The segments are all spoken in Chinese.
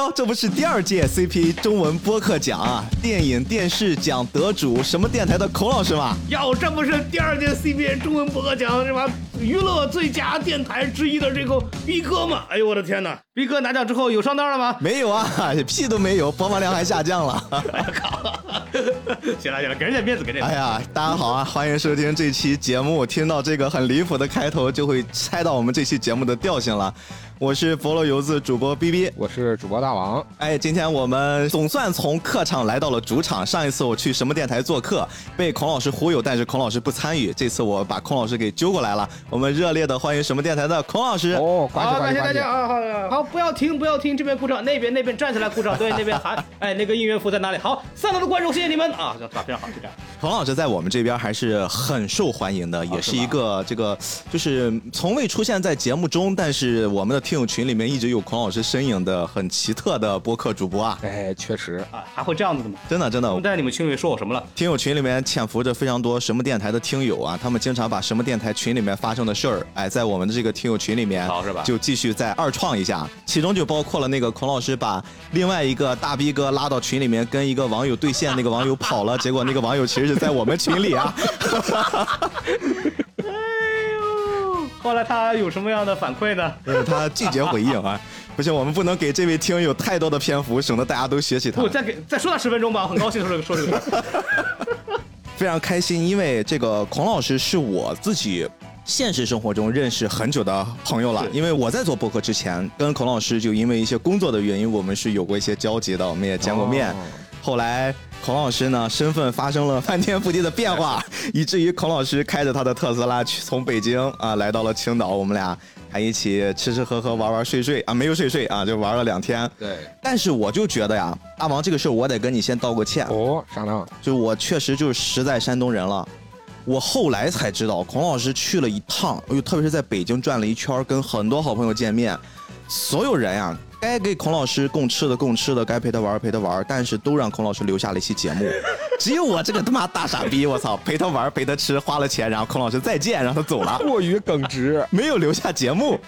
呦，这不是第二届 CP 中文播客奖啊，电影电视奖得主什么电台的孔老师吗？哟，这不是第二届 CP 中文播客奖是吧？娱乐最佳电台之一的这个逼哥吗？哎呦我的天哪！逼哥拿奖之后有上当了吗？没有啊，屁都没有，播放量还下降了。哎呀靠！行了行了，给人点面子，给人点。哎呀，大家好啊，欢迎收听这期节目。听到这个很离谱的开头，就会猜到我们这期节目的调性了。我是佛罗游子主播 B B，我是主播大王。哎，今天我们总算从客场来到了主场。上一次我去什么电台做客，被孔老师忽悠，但是孔老师不参与。这次我把孔老师给揪过来了。我们热烈的欢迎什么电台的孔老师。哦，好，感谢大家啊，好，好，不要停，不要停，这边鼓掌，那边那边站起来鼓掌，对，那边喊，哎，那个应援服在哪里？好，三楼的观众，谢谢你们啊，非常好，就这样。孔老师在我们这边还是很受欢迎的，也是一个这个就是从未出现在节目中，但是我们的听友群里面一直有孔老师身影的很奇特的播客主播啊。哎，确实啊，还会这样子的吗？真的真的。在你们群里说我什么了？听友群里面潜伏着非常多什么电台的听友啊，他们经常把什么电台群里面发生的事儿，哎，在我们的这个听友群里面，好是吧？就继续再二创一下，其中就包括了那个孔老师把另外一个大逼哥拉到群里面跟一个网友对线，那个网友跑了，结果那个网友其实是在我们群里。啊！后来他有什么样的反馈呢？呃，他拒绝回应啊！不行，我们不能给这位听友太多的篇幅，省得大家都学习他。不，再给再说他十分钟吧，很高兴说这个说这个。非常开心，因为这个孔老师是我自己现实生活中认识很久的朋友了。因为我在做播客之前，跟孔老师就因为一些工作的原因，我们是有过一些交集的，我们也见过面。后来。孔老师呢，身份发生了翻天覆地的变化，以至于孔老师开着他的特斯拉去从北京啊来到了青岛，我们俩还一起吃吃喝喝玩玩睡睡啊，没有睡睡啊，就玩了两天。对。但是我就觉得呀，大王这个事儿我得跟你先道个歉哦。啥呢？就我确实就是实在山东人了，我后来才知道，孔老师去了一趟，又，特别是在北京转了一圈，跟很多好朋友见面，所有人呀。该给孔老师供吃的供吃的，该陪他玩陪他玩，但是都让孔老师留下了一期节目。只有我这个他妈大傻逼，我操，陪他玩陪他吃，花了钱，然后孔老师再见，让他走了，过于耿直，没有留下节目。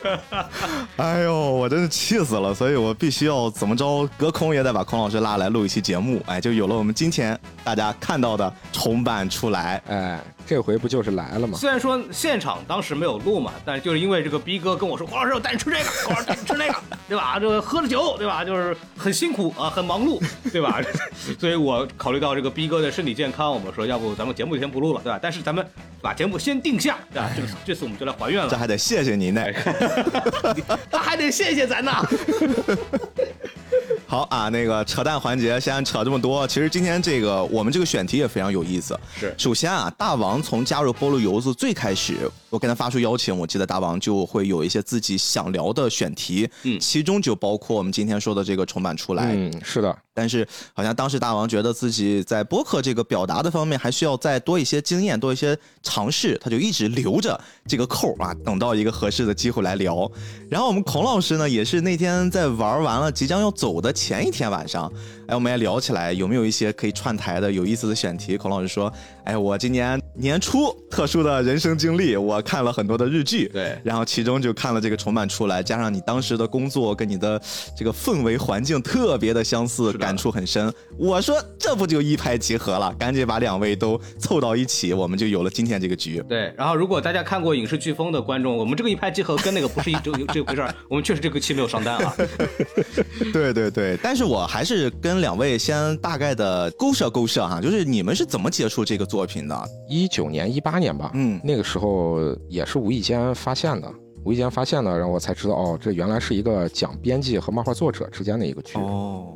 哎呦，我真是气死了，所以我必须要怎么着，隔空也得把孔老师拉来录一期节目。哎，就有了我们今天大家看到的重版出来。哎，这回不就是来了吗？虽然说现场当时没有录嘛，但就是因为这个逼哥跟我说，黄老师我带你吃这个，黄老师带你吃那个，对吧？这。喝了酒，对吧？就是很辛苦啊，很忙碌，对吧？所以我考虑到这个逼哥的身体健康，我们说要不咱们节目先不录了，对吧？但是咱们把节目先定下，对吧？这这次我们就来还愿了。这还得谢谢您呢，他还得谢谢咱呢。好啊，那个扯淡环节先扯这么多。其实今天这个我们这个选题也非常有意思。是，首先啊，大王从加入菠萝油子最开始，我给他发出邀请，我记得大王就会有一些自己想聊的选题，嗯，其中就包括我们今天说的这个重版出来。嗯，是的。但是好像当时大王觉得自己在播客这个表达的方面还需要再多一些经验，多一些尝试，他就一直留着这个扣啊，等到一个合适的机会来聊。然后我们孔老师呢，也是那天在玩完了即将要走的前一天晚上，哎，我们也聊起来有没有一些可以串台的有意思的选题。孔老师说，哎，我今年年初特殊的人生经历，我看了很多的日剧，对，然后其中就看了这个重版出来，加上你当时的工作跟你的这个氛围环境特别的相似。感触很深，我说这不就一拍即合了？赶紧把两位都凑到一起，我们就有了今天这个局。对，然后如果大家看过影视飓风的观众，我们这个一拍即合跟那个不是一 这这回事儿，我们确实这个期没有上单啊。对对对，但是我还是跟两位先大概的勾涉勾涉哈，就是你们是怎么接触这个作品的？一九年、一八年吧，嗯，那个时候也是无意间发现的。无意间发现的，然后我才知道哦，这原来是一个讲编辑和漫画作者之间的一个剧哦。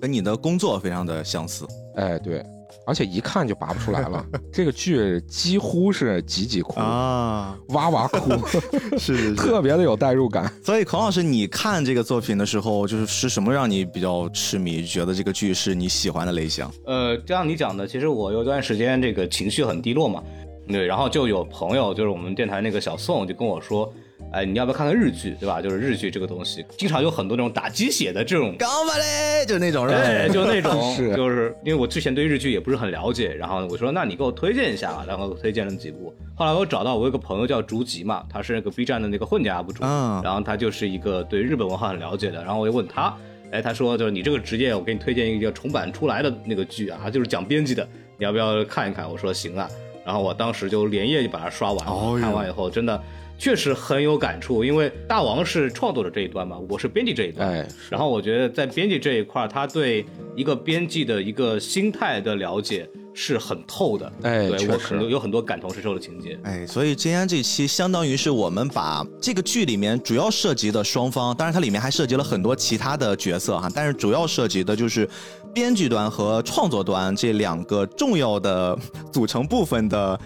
跟你的工作非常的相似，哎，对，而且一看就拔不出来了。这个剧几乎是集集哭啊，哇哇哭，是是，特别的有代入感。所以孔老师，你看这个作品的时候，就是是什么让你比较痴迷，觉得这个剧是你喜欢的类型？呃，就像你讲的，其实我有段时间这个情绪很低落嘛，对，然后就有朋友，就是我们电台那个小宋，就跟我说。哎，你要不要看看日剧，对吧？就是日剧这个东西，经常有很多那种打鸡血的这种，干嘛嘞？就那种是吧，对，就那种，就是因为我之前对日剧也不是很了解，然后我说，那你给我推荐一下吧，然后推荐了几部。后来我找到我有个朋友叫竹吉嘛，他是那个 B 站的那个混剪 UP 主，然后他就是一个对日本文化很了解的，然后我就问他，哎，他说就是你这个职业，我给你推荐一个叫重版出来的那个剧啊，就是讲编辑的，你要不要看一看？我说行啊，然后我当时就连夜就把它刷完了，看完以后真的。确实很有感触，因为大王是创作者这一端嘛，我是编辑这一端。哎，然后我觉得在编辑这一块，他对一个编辑的一个心态的了解是很透的。哎，对我可能有很多感同身受的情节。哎，所以今天这期相当于是我们把这个剧里面主要涉及的双方，当然它里面还涉及了很多其他的角色哈，但是主要涉及的就是编剧端和创作端这两个重要的组成部分的。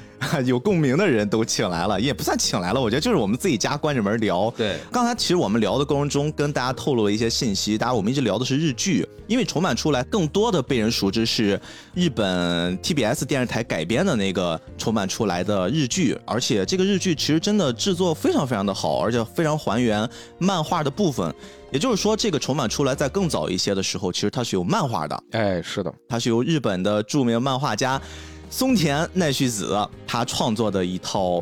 有共鸣的人都请来了，也不算请来了，我觉得就是我们自己家关着门聊。对，刚才其实我们聊的过程中，跟大家透露了一些信息。大家我们一直聊的是日剧，因为重版出来，更多的被人熟知是日本 TBS 电视台改编的那个重版出来的日剧，而且这个日剧其实真的制作非常非常的好，而且非常还原漫画的部分。也就是说，这个重版出来在更早一些的时候，其实它是有漫画的。哎，是的，它是由日本的著名漫画家。松田奈绪子他创作的一套，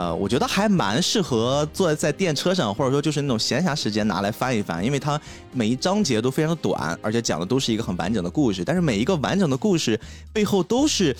呃，我觉得还蛮适合坐在电车上，或者说就是那种闲暇时间拿来翻一翻，因为它每一章节都非常的短，而且讲的都是一个很完整的故事。但是每一个完整的故事背后都是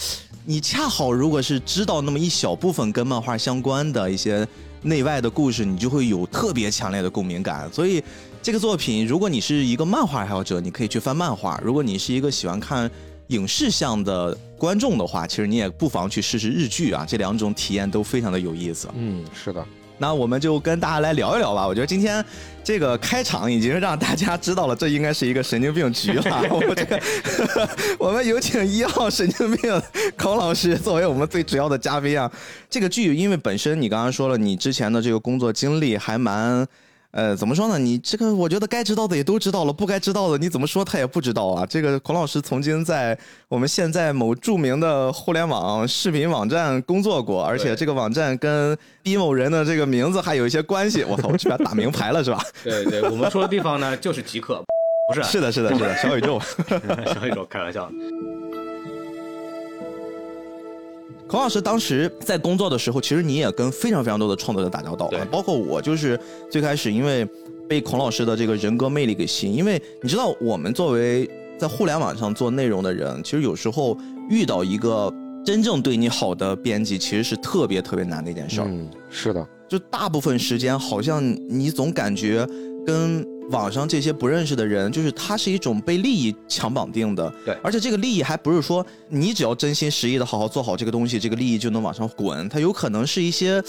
你恰好如果是知道那么一小部分跟漫画相关的一些内外的故事，你就会有特别强烈的共鸣感。所以这个作品，如果你是一个漫画爱好者，你可以去翻漫画；如果你是一个喜欢看。影视向的观众的话，其实你也不妨去试试日剧啊，这两种体验都非常的有意思。嗯，是的。那我们就跟大家来聊一聊吧。我觉得今天这个开场已经让大家知道了，这应该是一个神经病局了。我这个，我们有请一号神经病孔老师作为我们最主要的嘉宾啊。这个剧因为本身你刚刚说了，你之前的这个工作经历还蛮。呃，怎么说呢？你这个，我觉得该知道的也都知道了，不该知道的，你怎么说他也不知道啊。这个孔老师曾经在我们现在某著名的互联网视频网站工作过，而且这个网站跟 B 某人的这个名字还有一些关系。我操，我居然打名牌了是吧？对对，我们说的地方呢就是极客，不是？是的，是的，是的，小宇宙，小宇宙，开玩笑。孔老师当时在工作的时候，其实你也跟非常非常多的创作者打交道，包括我，就是最开始因为被孔老师的这个人格魅力给吸引，因为你知道，我们作为在互联网上做内容的人，其实有时候遇到一个真正对你好的编辑，其实是特别特别难的一件事儿。嗯，是的，就大部分时间好像你总感觉跟。网上这些不认识的人，就是他是一种被利益强绑定的，对，而且这个利益还不是说你只要真心实意的好好做好这个东西，这个利益就能往上滚，它有可能是一些，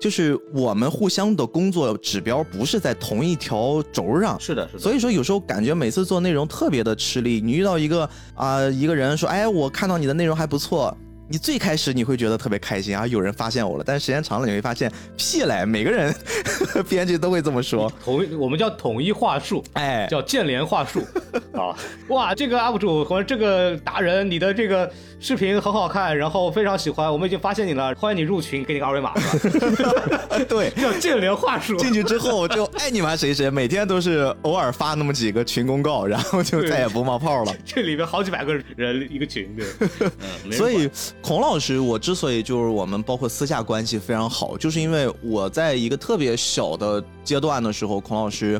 就是我们互相的工作指标不是在同一条轴上，是的，是的，所以说有时候感觉每次做内容特别的吃力，你遇到一个啊一个人说，哎，我看到你的内容还不错。你最开始你会觉得特别开心啊，有人发现我了。但是时间长了你会发现，屁嘞，每个人 编辑都会这么说。统一，我们叫统一话术，哎，叫建联话术 啊。哇，这个 UP 主或者这个达人，你的这个视频很好看，然后非常喜欢，我们已经发现你了，欢迎你入群，给你个二维码。对，叫建联话术。进去之后就爱你们谁谁，每天都是偶尔发那么几个群公告，然后就再也不冒泡了。这里边好几百个人一个群，对，所以。孔老师，我之所以就是我们包括私下关系非常好，就是因为我在一个特别小的阶段的时候，孔老师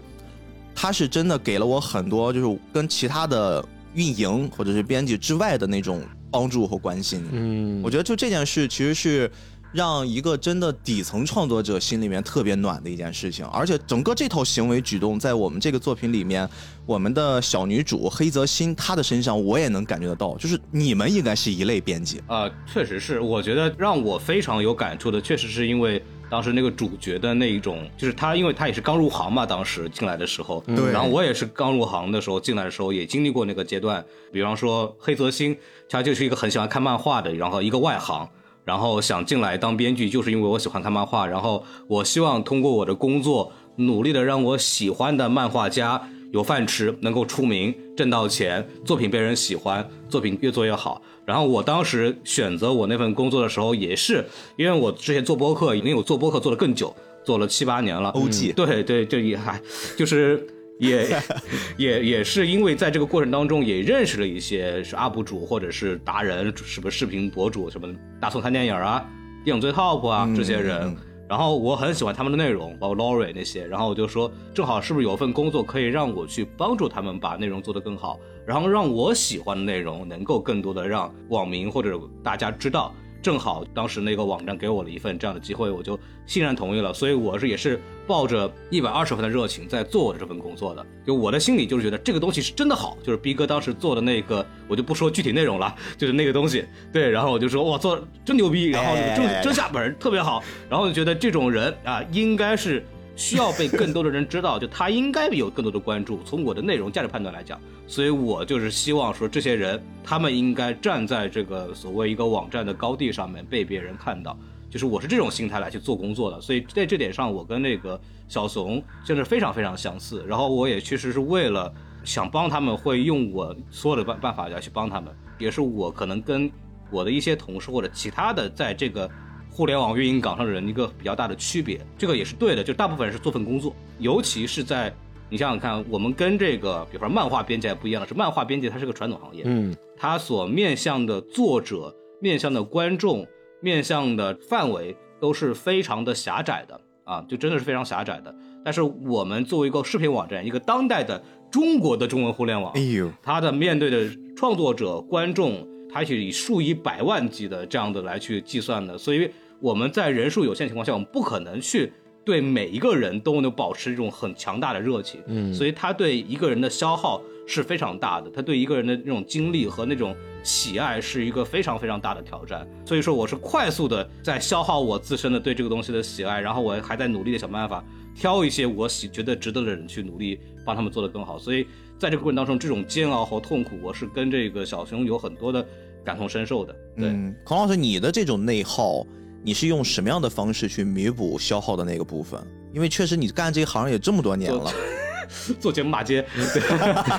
他是真的给了我很多，就是跟其他的运营或者是编辑之外的那种帮助和关心。嗯，我觉得就这件事其实是。让一个真的底层创作者心里面特别暖的一件事情，而且整个这套行为举动在我们这个作品里面，我们的小女主黑泽心她的身上我也能感觉得到，就是你们应该是一类编辑。啊，确实是，我觉得让我非常有感触的，确实是因为当时那个主角的那一种，就是他，因为他也是刚入行嘛，当时进来的时候，对，然后我也是刚入行的时候进来的时候也经历过那个阶段，比方说黑泽心，他就是一个很喜欢看漫画的，然后一个外行。然后想进来当编剧，就是因为我喜欢看漫画。然后我希望通过我的工作，努力的让我喜欢的漫画家有饭吃，能够出名，挣到钱，作品被人喜欢，作品越做越好。然后我当时选择我那份工作的时候，也是因为我之前做播客，因为我做播客做的更久，做了七八年了。OG，对对，就也还就是。也 也也是因为在这个过程当中也认识了一些是 UP 主或者是达人，什么视频博主，什么大宋看电影啊、电影最 top 啊这些人，然后我很喜欢他们的内容，包括 Lori 那些，然后我就说，正好是不是有份工作可以让我去帮助他们把内容做得更好，然后让我喜欢的内容能够更多的让网民或者大家知道。正好当时那个网站给我了一份这样的机会，我就欣然同意了。所以我是也是抱着一百二十分的热情在做我的这份工作的。就我的心里就是觉得这个东西是真的好，就是逼哥当时做的那个，我就不说具体内容了，就是那个东西。对，然后我就说哇，做真牛逼，然后真真下本特别好，然后就觉得这种人啊，应该是。需要被更多的人知道，就他应该有更多的关注。从我的内容价值判断来讲，所以我就是希望说，这些人他们应该站在这个所谓一个网站的高地上面被别人看到。就是我是这种心态来去做工作的，所以在这点上，我跟那个小怂就是非常非常相似。然后我也确实是为了想帮他们，会用我所有的办办法来去帮他们，也是我可能跟我的一些同事或者其他的在这个。互联网运营岗上的人一个比较大的区别，这个也是对的，就大部分人是做份工作，尤其是在你想想看，我们跟这个比方说漫画编辑还不一样的是，漫画编辑它是个传统行业，嗯，它所面向的作者、面向的观众、面向的范围都是非常的狭窄的啊，就真的是非常狭窄的。但是我们作为一个视频网站，一个当代的中国的中文互联网，哎呦，它的面对的创作者、观众，它是以数以百万计的这样的来去计算的，所以。我们在人数有限情况下，我们不可能去对每一个人都能保持一种很强大的热情，嗯，所以他对一个人的消耗是非常大的，他对一个人的那种精力和那种喜爱是一个非常非常大的挑战。所以说，我是快速的在消耗我自身的对这个东西的喜爱，然后我还在努力的想办法挑一些我喜觉得值得的人去努力帮他们做得更好。所以在这个过程当中，这种煎熬和痛苦，我是跟这个小熊有很多的感同身受的。对，孔老师，你的这种内耗。你是用什么样的方式去弥补消耗的那个部分？因为确实你干这一行也这么多年了，做节目骂街。对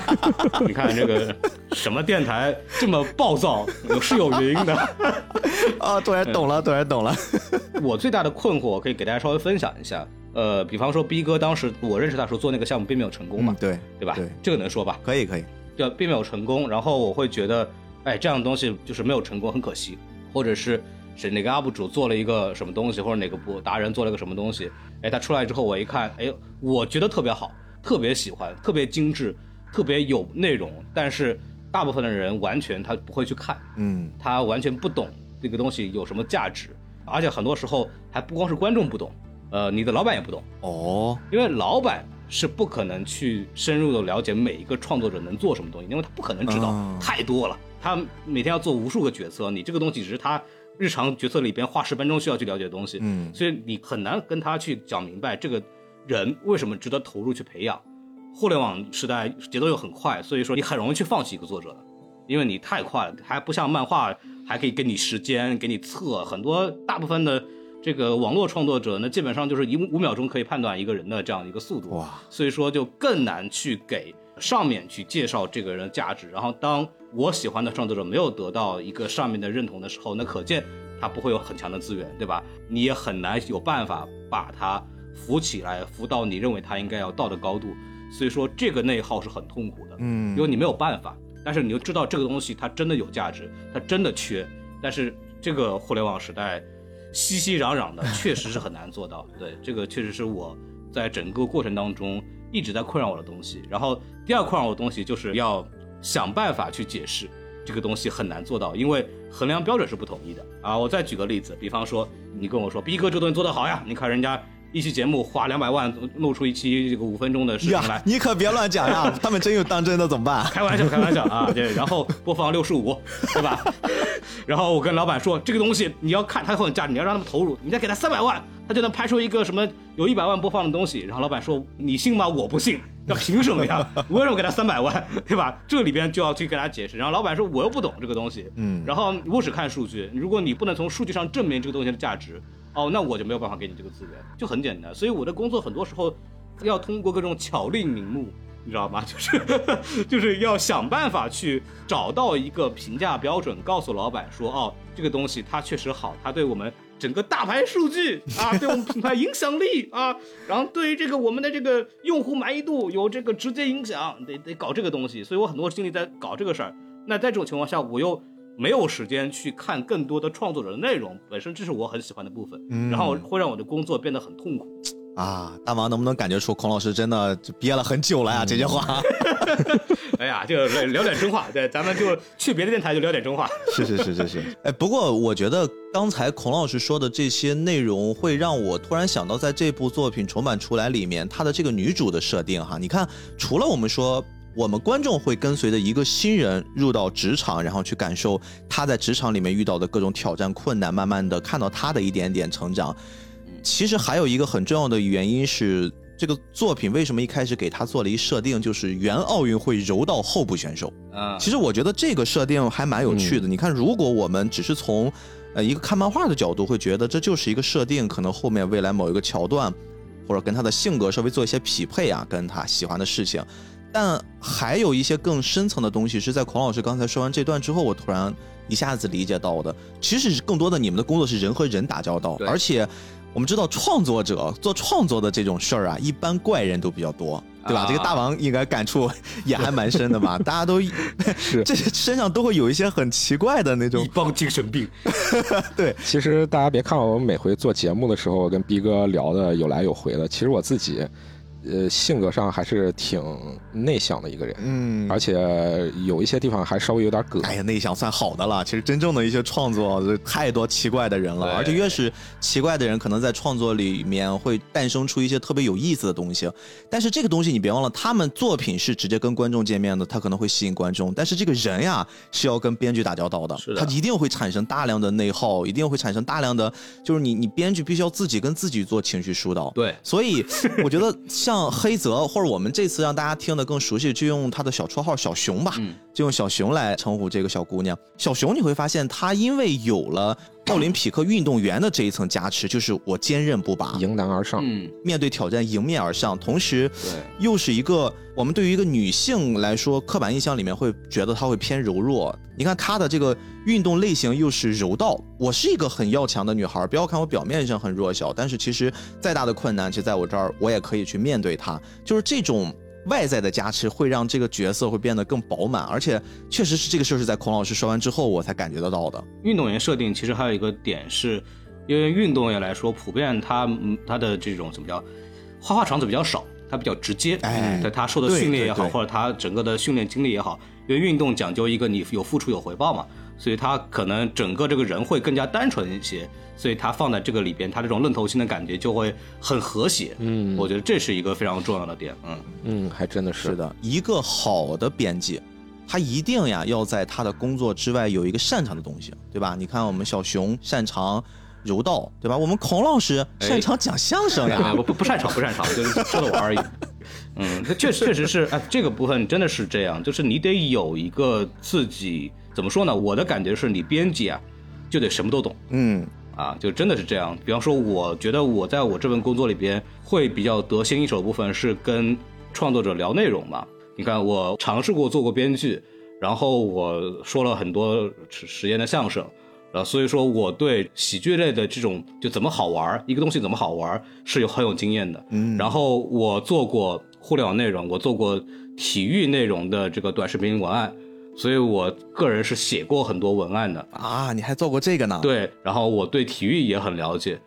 你看这个什么电台这么暴躁，是有原因的。啊，突然懂了，突然懂了。我最大的困惑我可以给大家稍微分享一下。呃，比方说逼哥当时我认识他时候做那个项目并没有成功嘛？对，对吧？对，这个能说吧？可以，可以。就并没有成功，然后我会觉得，哎，这样的东西就是没有成功，很可惜，或者是。是哪个 UP 主做了一个什么东西，或者哪个博达人做了个什么东西？哎，他出来之后，我一看，哎，我觉得特别好，特别喜欢，特别精致，特别有内容。但是大部分的人完全他不会去看，嗯，他完全不懂这个东西有什么价值，而且很多时候还不光是观众不懂，呃，你的老板也不懂哦，因为老板是不可能去深入的了解每一个创作者能做什么东西，因为他不可能知道太多了，他每天要做无数个决策，你这个东西只是他。日常决策里边花十分钟需要去了解的东西，嗯，所以你很难跟他去讲明白这个人为什么值得投入去培养。互联网时代节奏又很快，所以说你很容易去放弃一个作者的，因为你太快了，还不像漫画还可以给你时间给你测很多。大部分的这个网络创作者，呢基本上就是一五秒钟可以判断一个人的这样一个速度，哇，所以说就更难去给上面去介绍这个人的价值。然后当我喜欢的创作者没有得到一个上面的认同的时候，那可见他不会有很强的资源，对吧？你也很难有办法把他扶起来，扶到你认为他应该要到的高度。所以说这个内耗是很痛苦的，嗯，因为你没有办法。但是你又知道这个东西它真的有价值，它真的缺。但是这个互联网时代，熙熙攘攘的，确实是很难做到。对，这个确实是我在整个过程当中一直在困扰我的东西。然后第二困扰我的东西就是要。想办法去解释这个东西很难做到，因为衡量标准是不统一的啊。我再举个例子，比方说你跟我说逼哥这东西做得好呀，你看人家一期节目花两百万弄出一期这个五分钟的视频来，你可别乱讲呀，他们真有当真的怎么办？开玩笑，开玩笑啊，对，然后播放六十五，对吧？然后我跟老板说这个东西你要看它很有价值，你要让他们投入，你再给他三百万，他就能拍出一个什么有一百万播放的东西。然后老板说你信吗？我不信。那凭什么呀？为什么给他三百万，对吧？这里边就要去跟他解释。然后老板说我又不懂这个东西，嗯。然后我只看数据，如果你不能从数据上证明这个东西的价值，哦，那我就没有办法给你这个资源，就很简单。所以我的工作很多时候要通过各种巧立名目，你知道吗？就是就是要想办法去找到一个评价标准，告诉老板说，哦，这个东西它确实好，它对我们。整个大牌数据啊，对我们品牌影响力啊，然后对于这个我们的这个用户满意度有这个直接影响，得得搞这个东西，所以我很多精力在搞这个事儿。那在这种情况下，我又没有时间去看更多的创作者的内容，本身这是我很喜欢的部分，然后会让我的工作变得很痛苦。啊，大王能不能感觉出孔老师真的憋了很久了呀？这句话。哎呀，就聊点真话，对，咱们就去别的电台就聊点真话。是是是是是。哎，不过我觉得刚才孔老师说的这些内容，会让我突然想到，在这部作品重版出来里面，他的这个女主的设定哈，你看，除了我们说我们观众会跟随着一个新人入到职场，然后去感受他在职场里面遇到的各种挑战困难，慢慢的看到他的一点点成长。其实还有一个很重要的原因是，这个作品为什么一开始给他做了一设定，就是原奥运会柔道候补选手。啊，其实我觉得这个设定还蛮有趣的。你看，如果我们只是从呃一个看漫画的角度，会觉得这就是一个设定，可能后面未来某一个桥段，或者跟他的性格稍微做一些匹配啊，跟他喜欢的事情。但还有一些更深层的东西，是在孔老师刚才说完这段之后，我突然一下子理解到的。其实更多的，你们的工作是人和人打交道，而且。我们知道创作者做创作的这种事儿啊，一般怪人都比较多，对吧？这个大王应该感触也还蛮深的吧？大家都 是这身上都会有一些很奇怪的那种一帮精神病。对，其实大家别看我们每回做节目的时候跟逼哥聊的有来有回的，其实我自己。呃，性格上还是挺内向的一个人，嗯，而且有一些地方还稍微有点葛。哎呀，内向算好的了。其实真正的一些创作，太多奇怪的人了，而且越是奇怪的人，可能在创作里面会诞生出一些特别有意思的东西。但是这个东西你别忘了，他们作品是直接跟观众见面的，他可能会吸引观众。但是这个人呀，是要跟编剧打交道的，他一定会产生大量的内耗，一定会产生大量的，就是你你编剧必须要自己跟自己做情绪疏导。对，所以我觉得像。像黑泽，或者我们这次让大家听得更熟悉，就用他的小绰号小熊吧，就用小熊来称呼这个小姑娘。小熊，你会发现她因为有了奥林匹克运动员的这一层加持，就是我坚韧不拔，迎难而上，嗯面对挑战迎面而上，同时又是一个。我们对于一个女性来说，刻板印象里面会觉得她会偏柔弱。你看她的这个运动类型又是柔道。我是一个很要强的女孩，不要看我表面上很弱小，但是其实再大的困难，其实在我这儿我也可以去面对它。就是这种外在的加持，会让这个角色会变得更饱满，而且确实是这个事儿是在孔老师说完之后我才感觉得到的。运动员设定其实还有一个点是，因为运动员来说，普遍他他的这种怎么叫花花肠子比较少。他比较直接，哎，在他受的训练也好，或者他整个的训练经历也好，因为运动讲究一个你有付出有回报嘛，所以他可能整个这个人会更加单纯一些，所以他放在这个里边，他这种愣头青的感觉就会很和谐。嗯，我觉得这是一个非常重要的点。嗯嗯，还真的是的，一个好的编辑，他一定呀要在他的工作之外有一个擅长的东西，对吧？你看我们小熊擅长。柔道对吧？我们孔老师擅长讲相声呀，我不不擅长，不擅长，就是说的玩而已。嗯，确确实是，哎，这个部分真的是这样，就是你得有一个自己怎么说呢？我的感觉是你编辑啊，就得什么都懂。嗯，啊，就真的是这样。比方说，我觉得我在我这份工作里边会比较得心应手的部分是跟创作者聊内容嘛。你看，我尝试过做过编剧，然后我说了很多实验的相声。呃，所以说我对喜剧类的这种就怎么好玩，一个东西怎么好玩是有很有经验的。嗯，然后我做过互联网内容，我做过体育内容的这个短视频文案，所以我个人是写过很多文案的啊。你还做过这个呢？对，然后我对体育也很了解，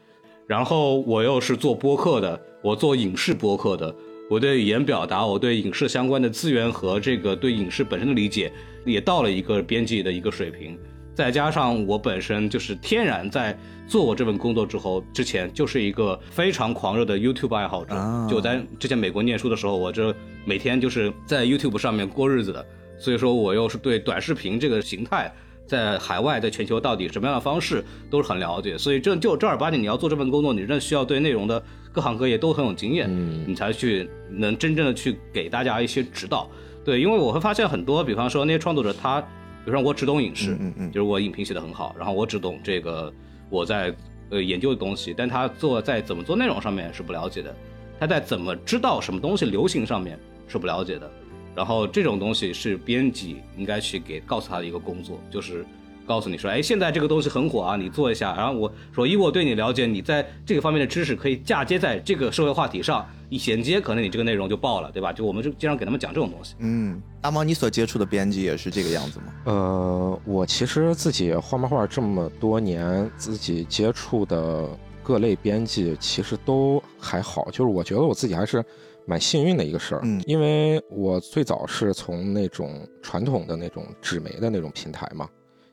然后我又是做播客的，我做影视播客的，我对语言表达，我对影视相关的资源和这个对影视本身的理解也到了一个编辑的一个水平。再加上我本身就是天然在做我这份工作之后，之前就是一个非常狂热的 YouTube 爱好者。就在之前美国念书的时候，我这每天就是在 YouTube 上面过日子的。所以说我又是对短视频这个形态，在海外在全球到底什么样的方式都是很了解。所以这就正儿八经你要做这份工作，你真的需要对内容的各行各业都很有经验，你才去能真正的去给大家一些指导。对，因为我会发现很多，比方说那些创作者他。比如说我只懂影视，嗯嗯，就是我影评写的很好，然后我只懂这个我在呃研究的东西，但他做在怎么做内容上面是不了解的，他在怎么知道什么东西流行上面是不了解的，然后这种东西是编辑应该去给告诉他的一个工作，就是告诉你说，哎，现在这个东西很火啊，你做一下。然后我说，以我对你了解，你在这个方面的知识可以嫁接在这个社会话题上，一衔接，可能你这个内容就爆了，对吧？就我们就经常给他们讲这种东西。嗯，大毛，你所接触的编辑也是这个样子吗？呃，我其实自己画漫画这么多年，自己接触的各类编辑其实都还好，就是我觉得我自己还是蛮幸运的一个事儿。嗯，因为我最早是从那种传统的那种纸媒的那种平台嘛。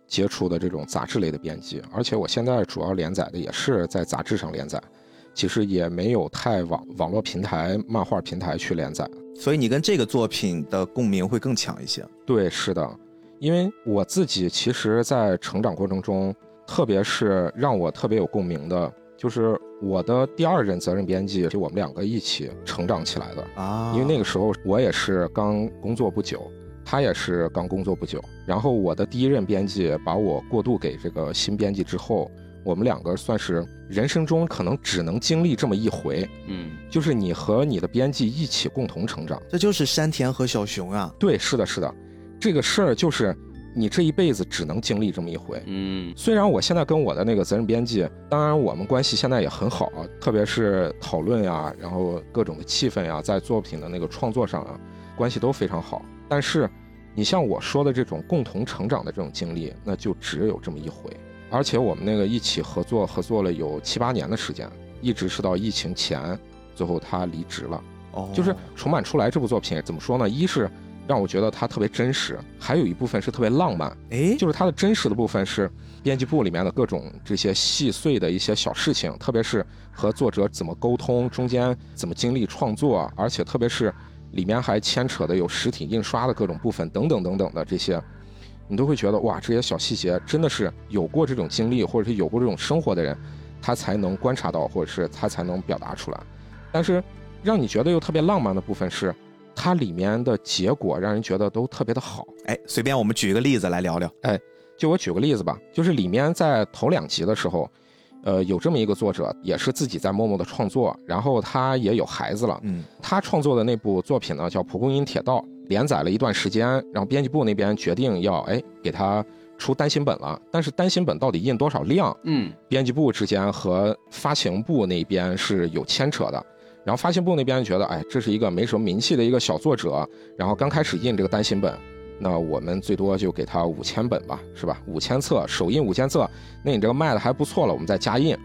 接触的这种杂志类的编辑，而且我现在主要连载的也是在杂志上连载，其实也没有太网网络平台、漫画平台去连载，所以你跟这个作品的共鸣会更强一些。对，是的，因为我自己其实，在成长过程中，特别是让我特别有共鸣的，就是我的第二任责任编辑，就我们两个一起成长起来的啊。因为那个时候我也是刚工作不久。他也是刚工作不久，然后我的第一任编辑把我过渡给这个新编辑之后，我们两个算是人生中可能只能经历这么一回，嗯，就是你和你的编辑一起共同成长，这就是山田和小熊啊。对，是的，是的，这个事儿就是你这一辈子只能经历这么一回，嗯。虽然我现在跟我的那个责任编辑，当然我们关系现在也很好，特别是讨论呀，然后各种的气氛呀，在作品的那个创作上啊，关系都非常好，但是。你像我说的这种共同成长的这种经历，那就只有这么一回。而且我们那个一起合作合作了有七八年的时间，一直是到疫情前，最后他离职了。哦，就是重版出来这部作品怎么说呢？一是让我觉得它特别真实，还有一部分是特别浪漫。哎，就是它的真实的部分是编辑部里面的各种这些细碎的一些小事情，特别是和作者怎么沟通，中间怎么经历创作，而且特别是。里面还牵扯的有实体印刷的各种部分等等等等的这些，你都会觉得哇，这些小细节真的是有过这种经历或者是有过这种生活的人，他才能观察到，或者是他才能表达出来。但是让你觉得又特别浪漫的部分是，它里面的结果让人觉得都特别的好。哎，随便我们举一个例子来聊聊。哎，就我举个例子吧，就是里面在头两集的时候。呃，有这么一个作者，也是自己在默默的创作，然后他也有孩子了。嗯，他创作的那部作品呢，叫《蒲公英铁道》，连载了一段时间，然后编辑部那边决定要哎给他出单行本了。但是单行本到底印多少量？嗯，编辑部之间和发行部那边是有牵扯的。然后发行部那边觉得，哎，这是一个没什么名气的一个小作者，然后刚开始印这个单行本。那我们最多就给他五千本吧，是吧？五千册首印五千册，那你这个卖的还不错了，我们再加印。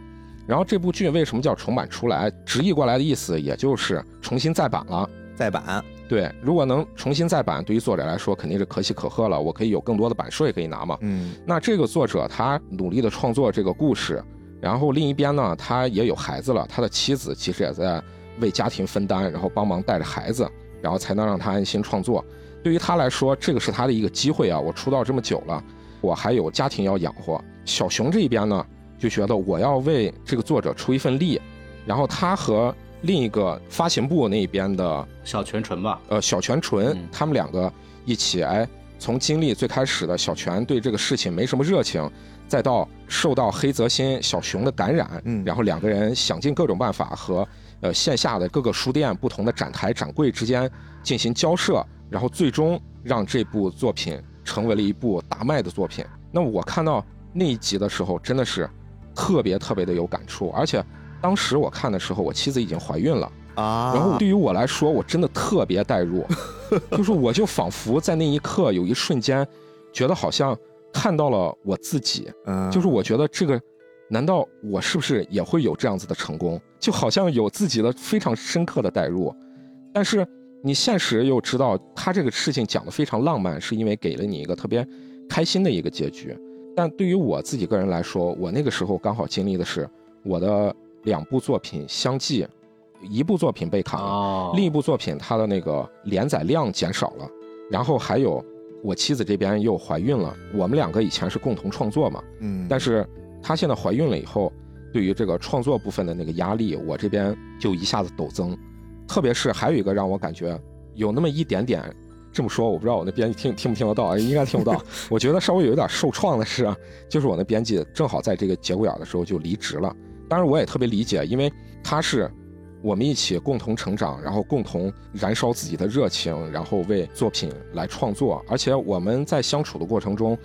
然后这部剧为什么叫重版出来？直译过来的意思也就是重新再版了。再版，对，如果能重新再版，对于作者来说肯定是可喜可贺了，我可以有更多的版税可以拿嘛。嗯。那这个作者他努力的创作这个故事，然后另一边呢，他也有孩子了，他的妻子其实也在为家庭分担，然后帮忙带着孩子，然后才能让他安心创作。对于他来说，这个是他的一个机会啊！我出道这么久了，我还有家庭要养活。小熊这一边呢，就觉得我要为这个作者出一份力，然后他和另一个发行部那边的小泉纯吧，呃，小泉纯，他们两个一起，哎，从经历最开始的小泉对这个事情没什么热情，再到受到黑泽新小熊的感染，嗯，然后两个人想尽各种办法和呃线下的各个书店、不同的展台、展柜之间进行交涉。然后最终让这部作品成为了一部大卖的作品。那我看到那一集的时候，真的是特别特别的有感触。而且当时我看的时候，我妻子已经怀孕了啊。然后对于我来说，我真的特别代入，就是我就仿佛在那一刻有一瞬间，觉得好像看到了我自己。嗯，就是我觉得这个，难道我是不是也会有这样子的成功？就好像有自己的非常深刻的代入，但是。你现实又知道他这个事情讲的非常浪漫，是因为给了你一个特别开心的一个结局。但对于我自己个人来说，我那个时候刚好经历的是我的两部作品相继，一部作品被砍了，另一部作品它的那个连载量减少了，然后还有我妻子这边又怀孕了。我们两个以前是共同创作嘛，嗯，但是她现在怀孕了以后，对于这个创作部分的那个压力，我这边就一下子陡增。特别是还有一个让我感觉有那么一点点，这么说我不知道我那编辑听听不听得到，应该听不到。我觉得稍微有一点受创的是，就是我那编辑正好在这个节骨眼的时候就离职了。当然我也特别理解，因为他是我们一起共同成长，然后共同燃烧自己的热情，然后为作品来创作。而且我们在相处的过程中，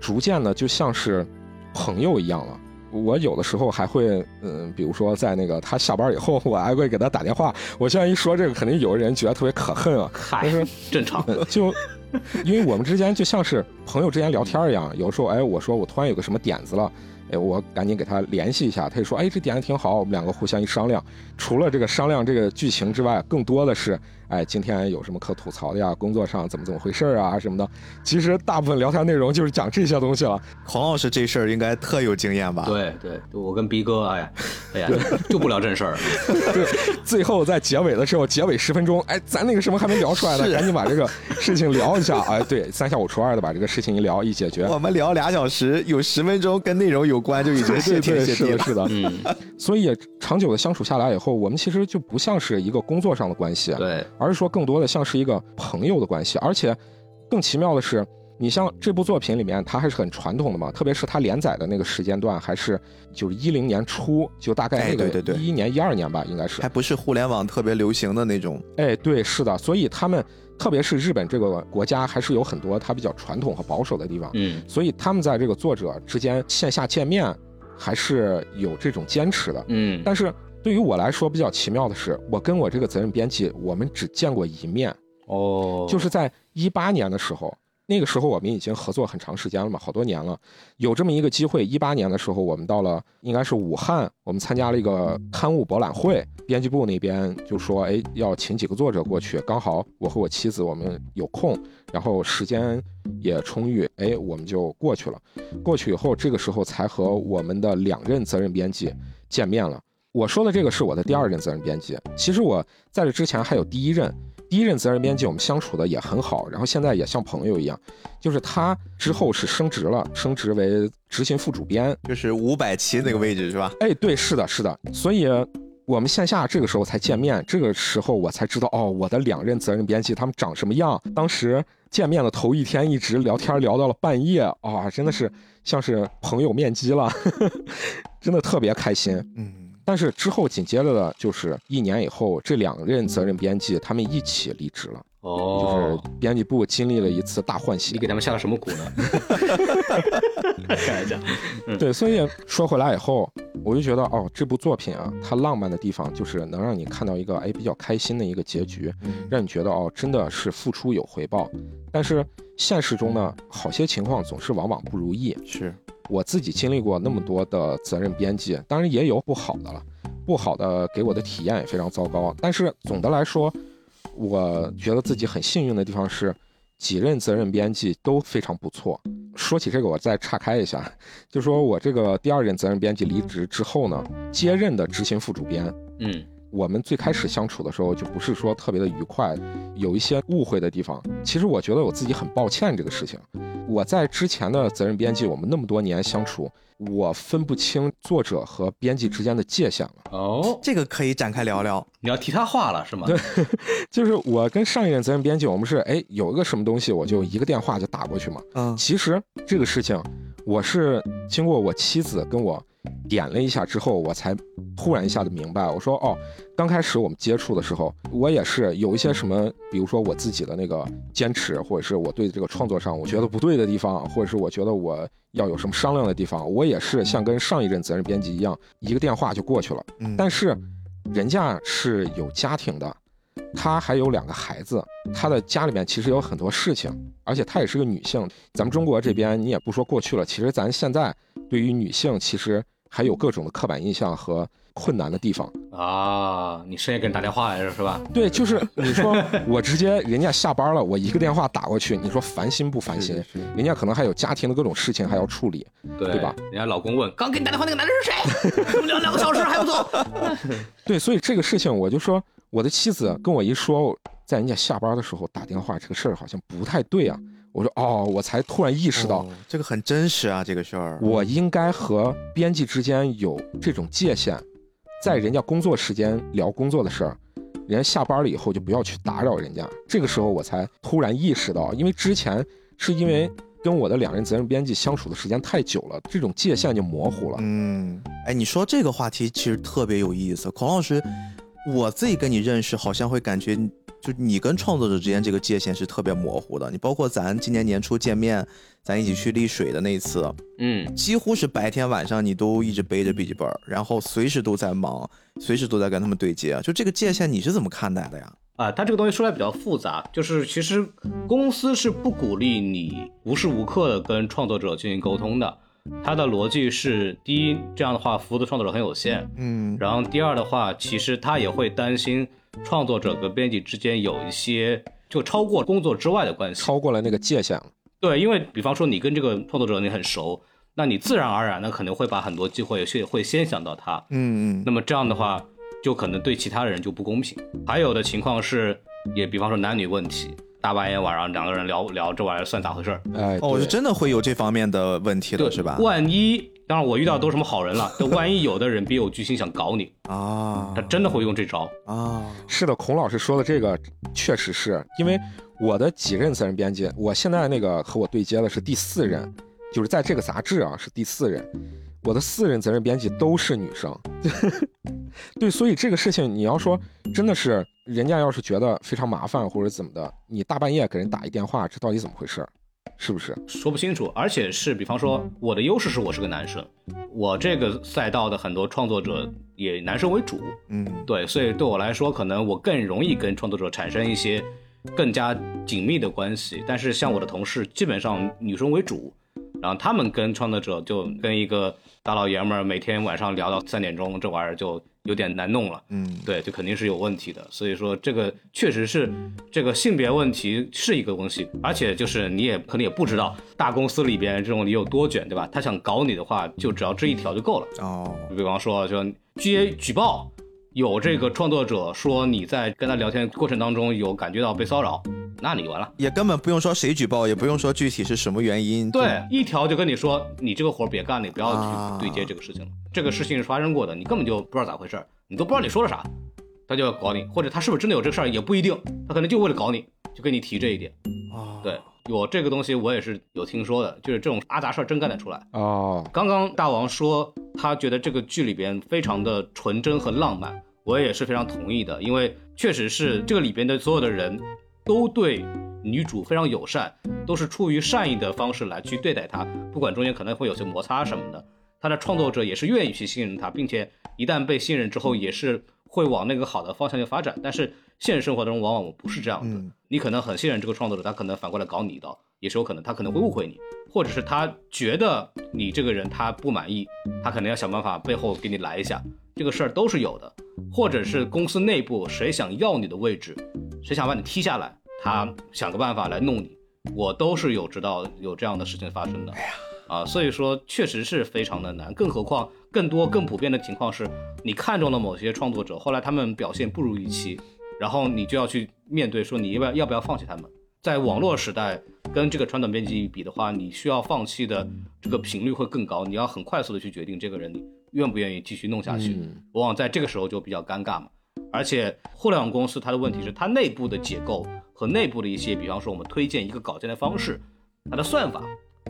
逐渐的就像是朋友一样了。我有的时候还会，嗯，比如说在那个他下班以后，我还会给他打电话。我现在一说这个，肯定有的人觉得特别可恨啊。嗨，正常。就 因为我们之间就像是朋友之间聊天一样，有时候哎，我说我突然有个什么点子了。哎，我赶紧给他联系一下，他就说，哎，这点子挺好，我们两个互相一商量，除了这个商量这个剧情之外，更多的是。哎，今天有什么可吐槽的呀？工作上怎么怎么回事啊？什么的？其实大部分聊天内容就是讲这些东西了。黄老师这事儿应该特有经验吧？对对，我跟逼哥，哎呀，哎呀，就不聊正事儿。对，最后在结尾的时候，结尾十分钟，哎，咱那个什么还没聊出来呢，赶紧把这个事情聊一下。哎，对，三下五除二的把这个事情一聊一解决。我们聊俩小时，有十分钟跟内容有关，就已经谢天谢地了。是的，嗯。所以长久的相处下来以后，我们其实就不像是一个工作上的关系。对。而是说，更多的像是一个朋友的关系，而且更奇妙的是，你像这部作品里面，它还是很传统的嘛，特别是它连载的那个时间段，还是就是一零年初，就大概那个一一年、一二年吧，应该是，还不是互联网特别流行的那种。哎，对，是的，所以他们，特别是日本这个国家，还是有很多它比较传统和保守的地方。嗯，所以他们在这个作者之间线下见面，还是有这种坚持的。嗯，但是。对于我来说比较奇妙的是，我跟我这个责任编辑，我们只见过一面。哦，就是在一八年的时候，那个时候我们已经合作很长时间了嘛，好多年了。有这么一个机会，一八年的时候，我们到了应该是武汉，我们参加了一个刊物博览会，编辑部那边就说，哎，要请几个作者过去。刚好我和我妻子我们有空，然后时间也充裕，哎，我们就过去了。过去以后，这个时候才和我们的两任责任编辑见面了。我说的这个是我的第二任责任编辑。其实我在这之前还有第一任，第一任责任编辑我们相处的也很好，然后现在也像朋友一样。就是他之后是升职了，升职为执行副主编，就是五百期那个位置是吧？哎，对，是的，是的。所以我们线下这个时候才见面，这个时候我才知道哦，我的两任责任编辑他们长什么样。当时见面的头一天一直聊天聊到了半夜啊，真的是像是朋友面基了，真的特别开心。嗯。但是之后紧接着的就是一年以后，这两任责任编辑他们一起离职了。哦，就是编辑部经历了一次大换血。你给他们下了什么蛊呢？开玩笑。对，所以说回来以后，我就觉得哦，这部作品啊，它浪漫的地方就是能让你看到一个哎比较开心的一个结局，让你觉得哦真的是付出有回报。但是现实中呢，好些情况总是往往不如意。是。我自己经历过那么多的责任编辑，当然也有不好的了，不好的给我的体验也非常糟糕。但是总的来说，我觉得自己很幸运的地方是，几任责任编辑都非常不错。说起这个，我再岔开一下，就说我这个第二任责任编辑离职之后呢，接任的执行副主编，嗯。我们最开始相处的时候就不是说特别的愉快，有一些误会的地方。其实我觉得我自己很抱歉这个事情。我在之前的责任编辑，我们那么多年相处，我分不清作者和编辑之间的界限了。哦，这个可以展开聊聊。你要替他话了是吗？对，就是我跟上一任责任编辑，我们是哎有一个什么东西，我就一个电话就打过去嘛。嗯，其实这个事情，我是经过我妻子跟我。点了一下之后，我才突然一下子明白。我说哦，刚开始我们接触的时候，我也是有一些什么，比如说我自己的那个坚持，或者是我对这个创作上我觉得不对的地方，或者是我觉得我要有什么商量的地方，我也是像跟上一任责任编辑一样，一个电话就过去了。但是人家是有家庭的，他还有两个孩子，他的家里面其实有很多事情，而且他也是个女性。咱们中国这边你也不说过去了，其实咱现在对于女性其实。还有各种的刻板印象和困难的地方啊！你深夜给人打电话来着是吧？对，就是你说我直接人家下班了，我一个电话打过去，你说烦心不烦心？人家可能还有家庭的各种事情还要处理，对吧？人家老公问刚给你打电话那个男人是谁？聊两个小时还不走？对，所以这个事情我就说，我的妻子跟我一说，在人家下班的时候打电话，这个事儿好像不太对啊。我说哦，我才突然意识到这个很真实啊，这个事儿。我应该和编辑之间有这种界限，在人家工作时间聊工作的事儿，人家下班了以后就不要去打扰人家。这个时候我才突然意识到，因为之前是因为跟我的两任责任编辑相处的时间太久了，这种界限就模糊了。嗯，哎，你说这个话题其实特别有意思，孔老师，我自己跟你认识好像会感觉。就你跟创作者之间这个界限是特别模糊的。你包括咱今年年初见面，咱一起去丽水的那一次，嗯，几乎是白天晚上你都一直背着笔记本，然后随时都在忙，随时都在跟他们对接。就这个界限你是怎么看待的呀？啊，它这个东西说来比较复杂，就是其实公司是不鼓励你无时无刻的跟创作者进行沟通的。它的逻辑是：第一，这样的话服务的创作者很有限，嗯，然后第二的话，其实他也会担心创作者跟编辑之间有一些就超过工作之外的关系，超过了那个界限了。对，因为比方说你跟这个创作者你很熟，那你自然而然的可能会把很多机会是会先想到他，嗯嗯，那么这样的话就可能对其他人就不公平。还有的情况是，也比方说男女问题。大半夜晚上两个人聊聊这玩意儿算咋回事儿？哎，哦，是真的会有这方面的问题的是吧？万一，当然我遇到都什么好人了，就万一有的人别有居心想搞你啊，他真的会用这招啊。是的，孔老师说的这个确实是因为我的几任责任编辑，我现在那个和我对接的是第四任，就是在这个杂志啊是第四任，我的四任责任编辑都是女生。对，所以这个事情你要说真的是。人家要是觉得非常麻烦或者怎么的，你大半夜给人打一电话，这到底怎么回事？是不是说不清楚？而且是，比方说，我的优势是我是个男生，我这个赛道的很多创作者也男生为主，嗯，对，所以对我来说，可能我更容易跟创作者产生一些更加紧密的关系。但是像我的同事，基本上女生为主，然后他们跟创作者就跟一个大老爷们儿每天晚上聊到三点钟，这玩意儿就。有点难弄了，嗯，对，这肯定是有问题的，所以说这个确实是这个性别问题是一个东西，而且就是你也可能也不知道大公司里边这种你有多卷，对吧？他想搞你的话，就只要这一条就够了哦。比方说，就接举报有这个创作者说你在跟他聊天过程当中有感觉到被骚扰。那你完了，也根本不用说谁举报，也不用说具体是什么原因。对，一条就跟你说，你这个活别干了，你不要去对接这个事情了。这个事情是发生过的，你根本就不知道咋回事你都不知道你说了啥，他就要搞你，或者他是不是真的有这个事儿也不一定，他可能就为了搞你，就跟你提这一点。啊，对，有这个东西我也是有听说的，就是这种阿杂事儿真干得出来。哦，刚刚大王说他觉得这个剧里边非常的纯真和浪漫，我也是非常同意的，因为确实是这个里边的所有的人都对。女主非常友善，都是出于善意的方式来去对待她，不管中间可能会有些摩擦什么的，她的创作者也是愿意去信任她，并且一旦被信任之后，也是会往那个好的方向去发展。但是现实生活中往往不是这样的，你可能很信任这个创作者，他可能反过来搞你一刀，也是有可能，他可能会误会你，或者是他觉得你这个人他不满意，他可能要想办法背后给你来一下，这个事儿都是有的，或者是公司内部谁想要你的位置，谁想把你踢下来。他想个办法来弄你，我都是有知道有这样的事情发生的。哎呀，啊，所以说确实是非常的难，更何况更多更普遍的情况是，你看中了某些创作者，后来他们表现不如预期，然后你就要去面对说你要不要要不要放弃他们。在网络时代跟这个传统编辑比的话，你需要放弃的这个频率会更高，你要很快速的去决定这个人你愿不愿意继续弄下去，往往在这个时候就比较尴尬嘛。而且互联网公司它的问题是它内部的结构。和内部的一些，比方说我们推荐一个稿件的方式，它的算法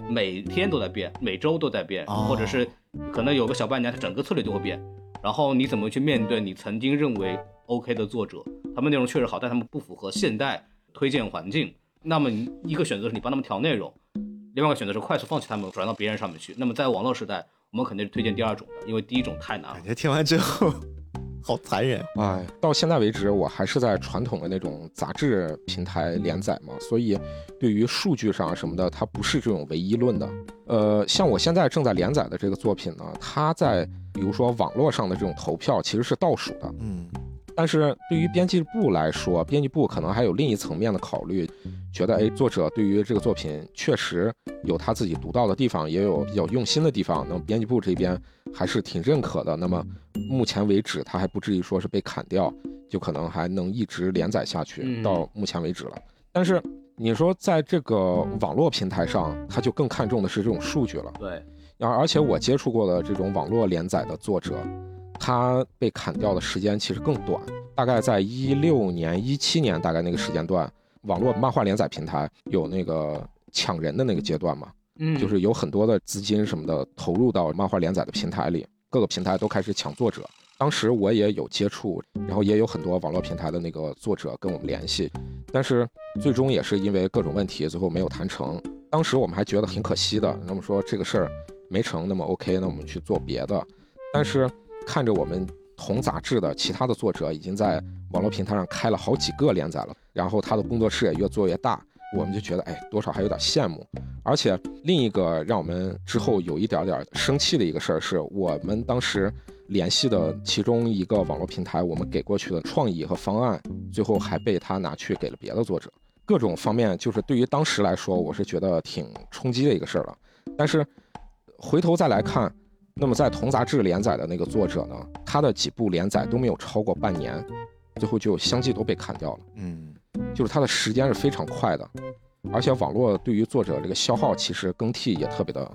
每天都在变，每周都在变，或者是可能有个小半年，它整个策略就会变。然后你怎么去面对你曾经认为 OK 的作者，他们内容确实好，但他们不符合现代推荐环境。那么你一个选择是你帮他们调内容，另外一个选择是快速放弃他们，转到别人上面去。那么在网络时代，我们肯定是推荐第二种的，因为第一种太难了。感觉听完之后。好残忍！哎，到现在为止，我还是在传统的那种杂志平台连载嘛，所以对于数据上什么的，它不是这种唯一论的。呃，像我现在正在连载的这个作品呢，它在比如说网络上的这种投票其实是倒数的。嗯。但是对于编辑部来说，编辑部可能还有另一层面的考虑，觉得哎，作者对于这个作品确实有他自己独到的地方，也有比较用心的地方。那么编辑部这边还是挺认可的。那么目前为止，他还不至于说是被砍掉，就可能还能一直连载下去到目前为止了。但是你说在这个网络平台上，他就更看重的是这种数据了。对，而而且我接触过的这种网络连载的作者。他被砍掉的时间其实更短，大概在一六年、一七年，大概那个时间段，网络漫画连载平台有那个抢人的那个阶段嘛，嗯，就是有很多的资金什么的投入到漫画连载的平台里，各个平台都开始抢作者，当时我也有接触，然后也有很多网络平台的那个作者跟我们联系，但是最终也是因为各种问题，最后没有谈成。当时我们还觉得挺可惜的，那么说这个事儿没成，那么 OK，那我们去做别的。但是看着我们同杂志的其他的作者已经在网络平台上开了好几个连载了，然后他的工作室也越做越大。我们就觉得，哎，多少还有点羡慕。而且另一个让我们之后有一点点生气的一个事儿，是我们当时联系的其中一个网络平台，我们给过去的创意和方案，最后还被他拿去给了别的作者。各种方面，就是对于当时来说，我是觉得挺冲击的一个事儿了。但是回头再来看，那么在同杂志连载的那个作者呢，他的几部连载都没有超过半年，最后就相继都被砍掉了。嗯。就是他的时间是非常快的，而且网络对于作者这个消耗其实更替也特别的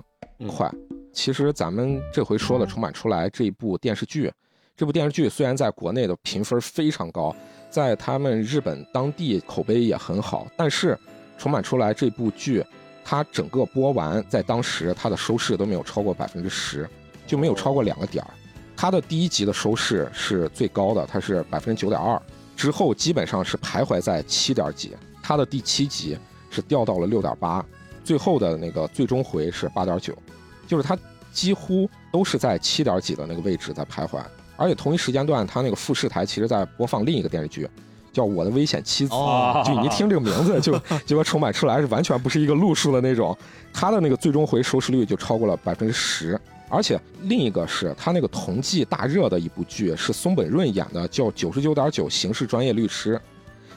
快。其实咱们这回说的《重版出来》这一部电视剧，这部电视剧虽然在国内的评分非常高，在他们日本当地口碑也很好，但是《重版出来》这部剧，它整个播完在当时它的收视都没有超过百分之十，就没有超过两个点儿。它的第一集的收视是最高的，它是百分之九点二。之后基本上是徘徊在七点几，它的第七集是掉到了六点八，最后的那个最终回是八点九，就是它几乎都是在七点几的那个位置在徘徊。而且同一时间段，它那个富士台其实在播放另一个电视剧，叫《我的危险妻子》，就你一听这个名字就 就和重版出来是完全不是一个路数的那种。它的那个最终回收视率就超过了百分之十。而且另一个是他那个同季大热的一部剧，是松本润演的，叫《九十九点九刑事专业律师》，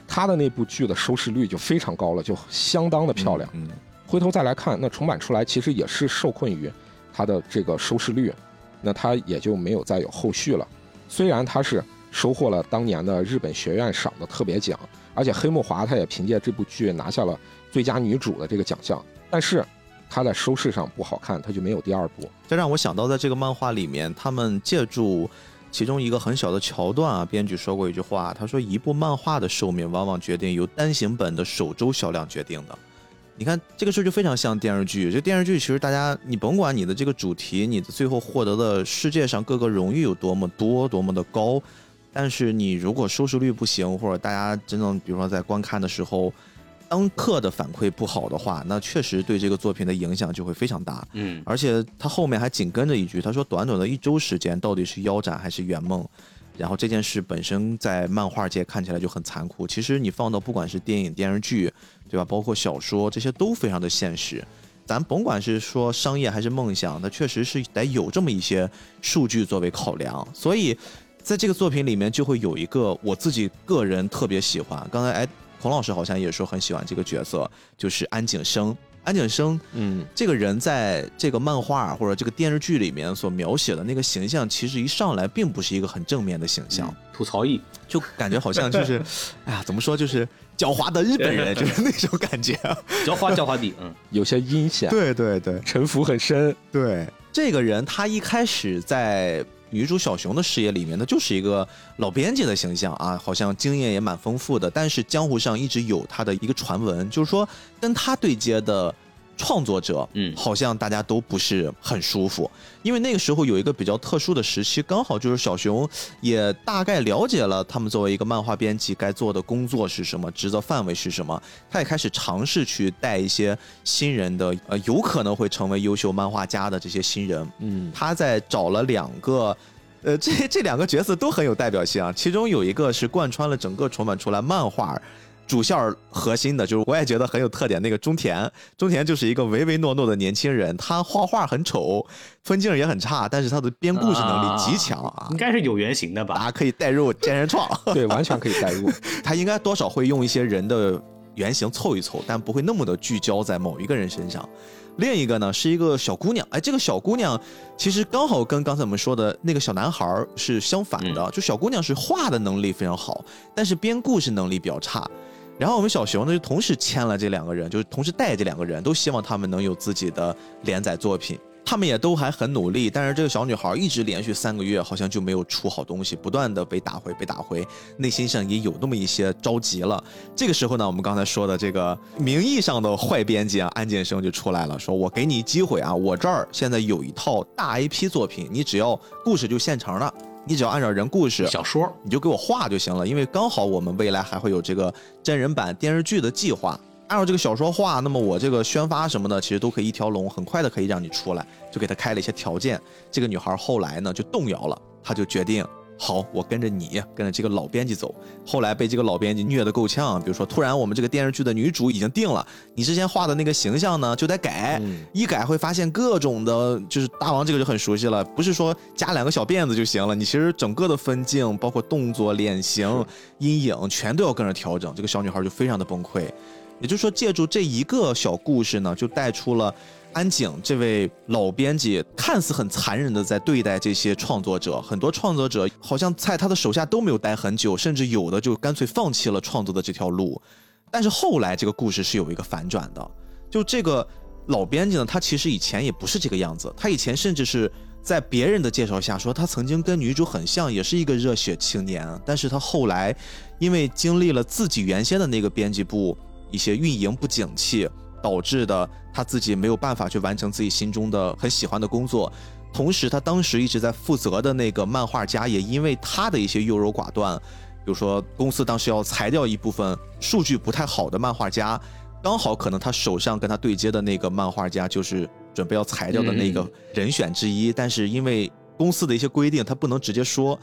他的那部剧的收视率就非常高了，就相当的漂亮。嗯，回头再来看，那重版出来其实也是受困于他的这个收视率，那他也就没有再有后续了。虽然他是收获了当年的日本学院赏的特别奖，而且黑木华他也凭借这部剧拿下了最佳女主的这个奖项，但是。它在收视上不好看，它就没有第二部。这让我想到，在这个漫画里面，他们借助其中一个很小的桥段啊，编剧说过一句话，他说：“一部漫画的寿命往往决定由单行本的首周销量决定的。”你看这个事儿就非常像电视剧。这电视剧其实大家，你甭管你的这个主题，你的最后获得的世界上各个荣誉有多么多、多么的高，但是你如果收视率不行，或者大家真正比如说在观看的时候。当刻的反馈不好的话，那确实对这个作品的影响就会非常大。嗯，而且他后面还紧跟着一句，他说：“短短的一周时间，到底是腰斩还是圆梦？”然后这件事本身在漫画界看起来就很残酷。其实你放到不管是电影、电视剧，对吧？包括小说，这些都非常的现实。咱甭管是说商业还是梦想，它确实是得有这么一些数据作为考量。所以在这个作品里面，就会有一个我自己个人特别喜欢。刚才哎。孔老师好像也说很喜欢这个角色，就是安景生。安景生，嗯，这个人在这个漫画或者这个电视剧里面所描写的那个形象，其实一上来并不是一个很正面的形象，吐槽役，就感觉好像就是，哎呀，怎么说，就是狡猾的日本人，就是那种感觉，狡猾狡猾的，嗯，有些阴险，对对对，城府很深。对，这个人他一开始在。女主小熊的视野里面，呢，就是一个老编辑的形象啊，好像经验也蛮丰富的。但是江湖上一直有他的一个传闻，就是说跟他对接的。创作者，嗯，好像大家都不是很舒服，因为那个时候有一个比较特殊的时期，刚好就是小熊也大概了解了他们作为一个漫画编辑该做的工作是什么，职责范围是什么，他也开始尝试去带一些新人的，呃，有可能会成为优秀漫画家的这些新人，嗯，他在找了两个，呃，这这两个角色都很有代表性啊，其中有一个是贯穿了整个重版出来漫画。主线核心的就是，我也觉得很有特点。那个中田，中田就是一个唯唯诺诺的年轻人，他画画很丑，分镜也很差，但是他的编故事能力极强啊。应该是有原型的吧？大家可以代入坚人创，对，完全可以代入。他应该多少会用一些人的原型凑一凑，但不会那么的聚焦在某一个人身上。另一个呢，是一个小姑娘，哎，这个小姑娘其实刚好跟刚才我们说的那个小男孩是相反的，就小姑娘是画的能力非常好，但是编故事能力比较差。然后我们小熊呢就同时签了这两个人，就是同时带这两个人，都希望他们能有自己的连载作品。他们也都还很努力，但是这个小女孩一直连续三个月好像就没有出好东西，不断的被打回，被打回，内心上也有那么一些着急了。这个时候呢，我们刚才说的这个名义上的坏编辑啊，安建生就出来了，说我给你机会啊，我这儿现在有一套大 IP 作品，你只要故事就现成了。你只要按照人故事小说，你就给我画就行了。因为刚好我们未来还会有这个真人版电视剧的计划，按照这个小说画，那么我这个宣发什么的，其实都可以一条龙，很快的可以让你出来。就给他开了一些条件，这个女孩后来呢就动摇了，她就决定。好，我跟着你，跟着这个老编辑走。后来被这个老编辑虐得够呛，比如说，突然我们这个电视剧的女主已经定了，你之前画的那个形象呢就得改，一改会发现各种的，就是大王这个就很熟悉了，不是说加两个小辫子就行了，你其实整个的分镜，包括动作、脸型、阴影，全都要跟着调整。这个小女孩就非常的崩溃。也就是说，借助这一个小故事呢，就带出了。安井这位老编辑看似很残忍的在对待这些创作者，很多创作者好像在他的手下都没有待很久，甚至有的就干脆放弃了创作的这条路。但是后来这个故事是有一个反转的，就这个老编辑呢，他其实以前也不是这个样子，他以前甚至是在别人的介绍下说他曾经跟女主很像，也是一个热血青年，但是他后来因为经历了自己原先的那个编辑部一些运营不景气。导致的他自己没有办法去完成自己心中的很喜欢的工作，同时他当时一直在负责的那个漫画家也因为他的一些优柔寡断，比如说公司当时要裁掉一部分数据不太好的漫画家，刚好可能他手上跟他对接的那个漫画家就是准备要裁掉的那个人选之一，但是因为公司的一些规定，他不能直接说。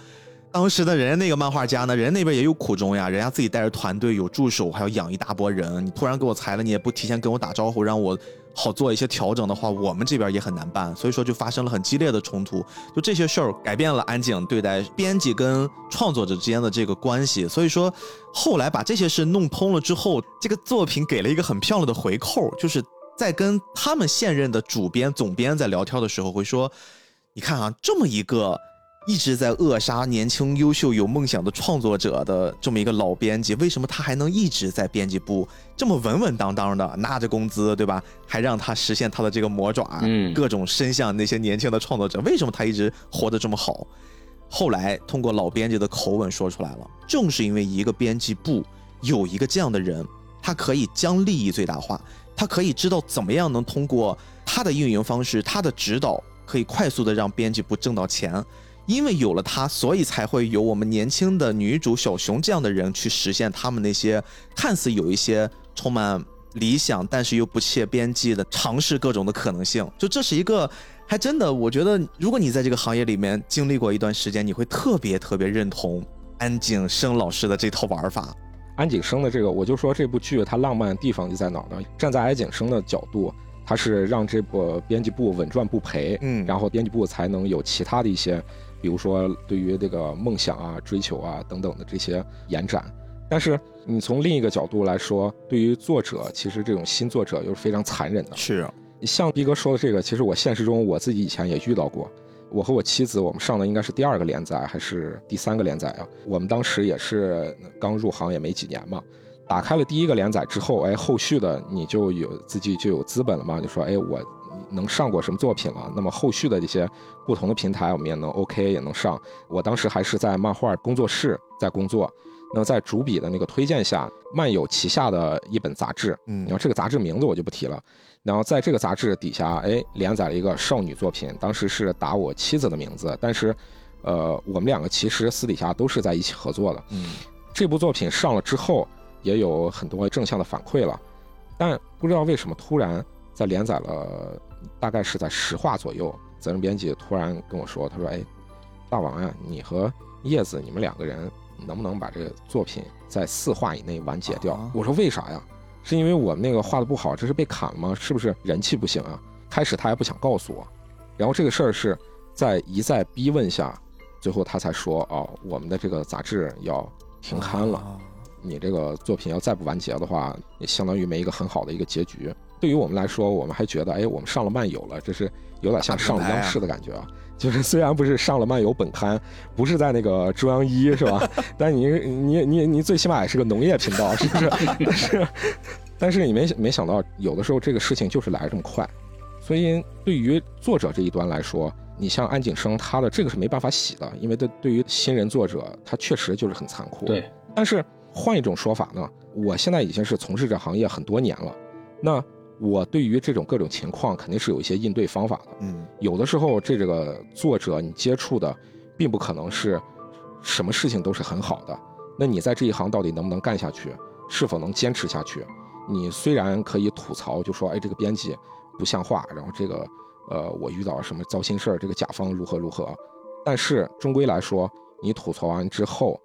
当时的人家那个漫画家呢，人家那边也有苦衷呀，人家自己带着团队，有助手，还要养一大波人。你突然给我裁了，你也不提前跟我打招呼，让我好做一些调整的话，我们这边也很难办。所以说就发生了很激烈的冲突。就这些事儿改变了安井对待编辑跟创作者之间的这个关系。所以说后来把这些事弄通了之后，这个作品给了一个很漂亮的回扣，就是在跟他们现任的主编、总编在聊天的时候会说：“你看啊，这么一个。”一直在扼杀年轻、优秀、有梦想的创作者的这么一个老编辑，为什么他还能一直在编辑部这么稳稳当当的拿着工资，对吧？还让他实现他的这个魔爪，嗯，各种伸向那些年轻的创作者，为什么他一直活得这么好？后来通过老编辑的口吻说出来了，正是因为一个编辑部有一个这样的人，他可以将利益最大化，他可以知道怎么样能通过他的运营方式、他的指导，可以快速的让编辑部挣到钱。因为有了他，所以才会有我们年轻的女主小熊这样的人去实现他们那些看似有一些充满理想，但是又不切边际的尝试各种的可能性。就这是一个，还真的，我觉得如果你在这个行业里面经历过一段时间，你会特别特别认同安井生老师的这套玩法。安井生的这个，我就说这部剧它浪漫的地方就在哪儿呢？站在安井生的角度，他是让这部编辑部稳赚不赔，嗯，然后编辑部才能有其他的一些。比如说，对于这个梦想啊、追求啊等等的这些延展，但是你从另一个角度来说，对于作者，其实这种新作者又是非常残忍的。是，啊像逼哥说的这个，其实我现实中我自己以前也遇到过。我和我妻子，我们上的应该是第二个连载还是第三个连载啊？我们当时也是刚入行也没几年嘛，打开了第一个连载之后，哎，后续的你就有自己就有资本了嘛，就说，哎，我。能上过什么作品了？那么后续的这些不同的平台，我们也能 OK 也能上。我当时还是在漫画工作室在工作，那在主笔的那个推荐下，漫友旗下的一本杂志，嗯，然后这个杂志名字我就不提了。然后在这个杂志底下，哎，连载了一个少女作品，当时是打我妻子的名字，但是，呃，我们两个其实私底下都是在一起合作的。嗯，这部作品上了之后，也有很多正向的反馈了，但不知道为什么突然在连载了。大概是在十话左右，责任编辑突然跟我说：“他说，哎，大王呀，你和叶子，你们两个人能不能把这个作品在四话以内完结掉？”我说：“为啥呀？是因为我们那个画的不好，这是被砍了吗？是不是人气不行啊？”开始他还不想告诉我，然后这个事儿是在一再逼问下，最后他才说：“哦，我们的这个杂志要停刊了，你这个作品要再不完结的话，也相当于没一个很好的一个结局。”对于我们来说，我们还觉得，哎，我们上了漫游了，这是有点像上了央视的感觉啊。就是虽然不是上了漫游本刊，不是在那个中央一是吧？但你你你你最起码也是个农业频道，是不是？但是但是你没没想到，有的时候这个事情就是来这么快。所以对于作者这一端来说，你像安景生，他的这个是没办法洗的，因为对对于新人作者，他确实就是很残酷。对。但是换一种说法呢，我现在已经是从事这行业很多年了，那。我对于这种各种情况肯定是有一些应对方法的。嗯，有的时候这这个作者你接触的并不可能是什么事情都是很好的。那你在这一行到底能不能干下去？是否能坚持下去？你虽然可以吐槽，就说哎，这个编辑不像话，然后这个呃，我遇到什么糟心事儿，这个甲方如何如何，但是终归来说，你吐槽完之后，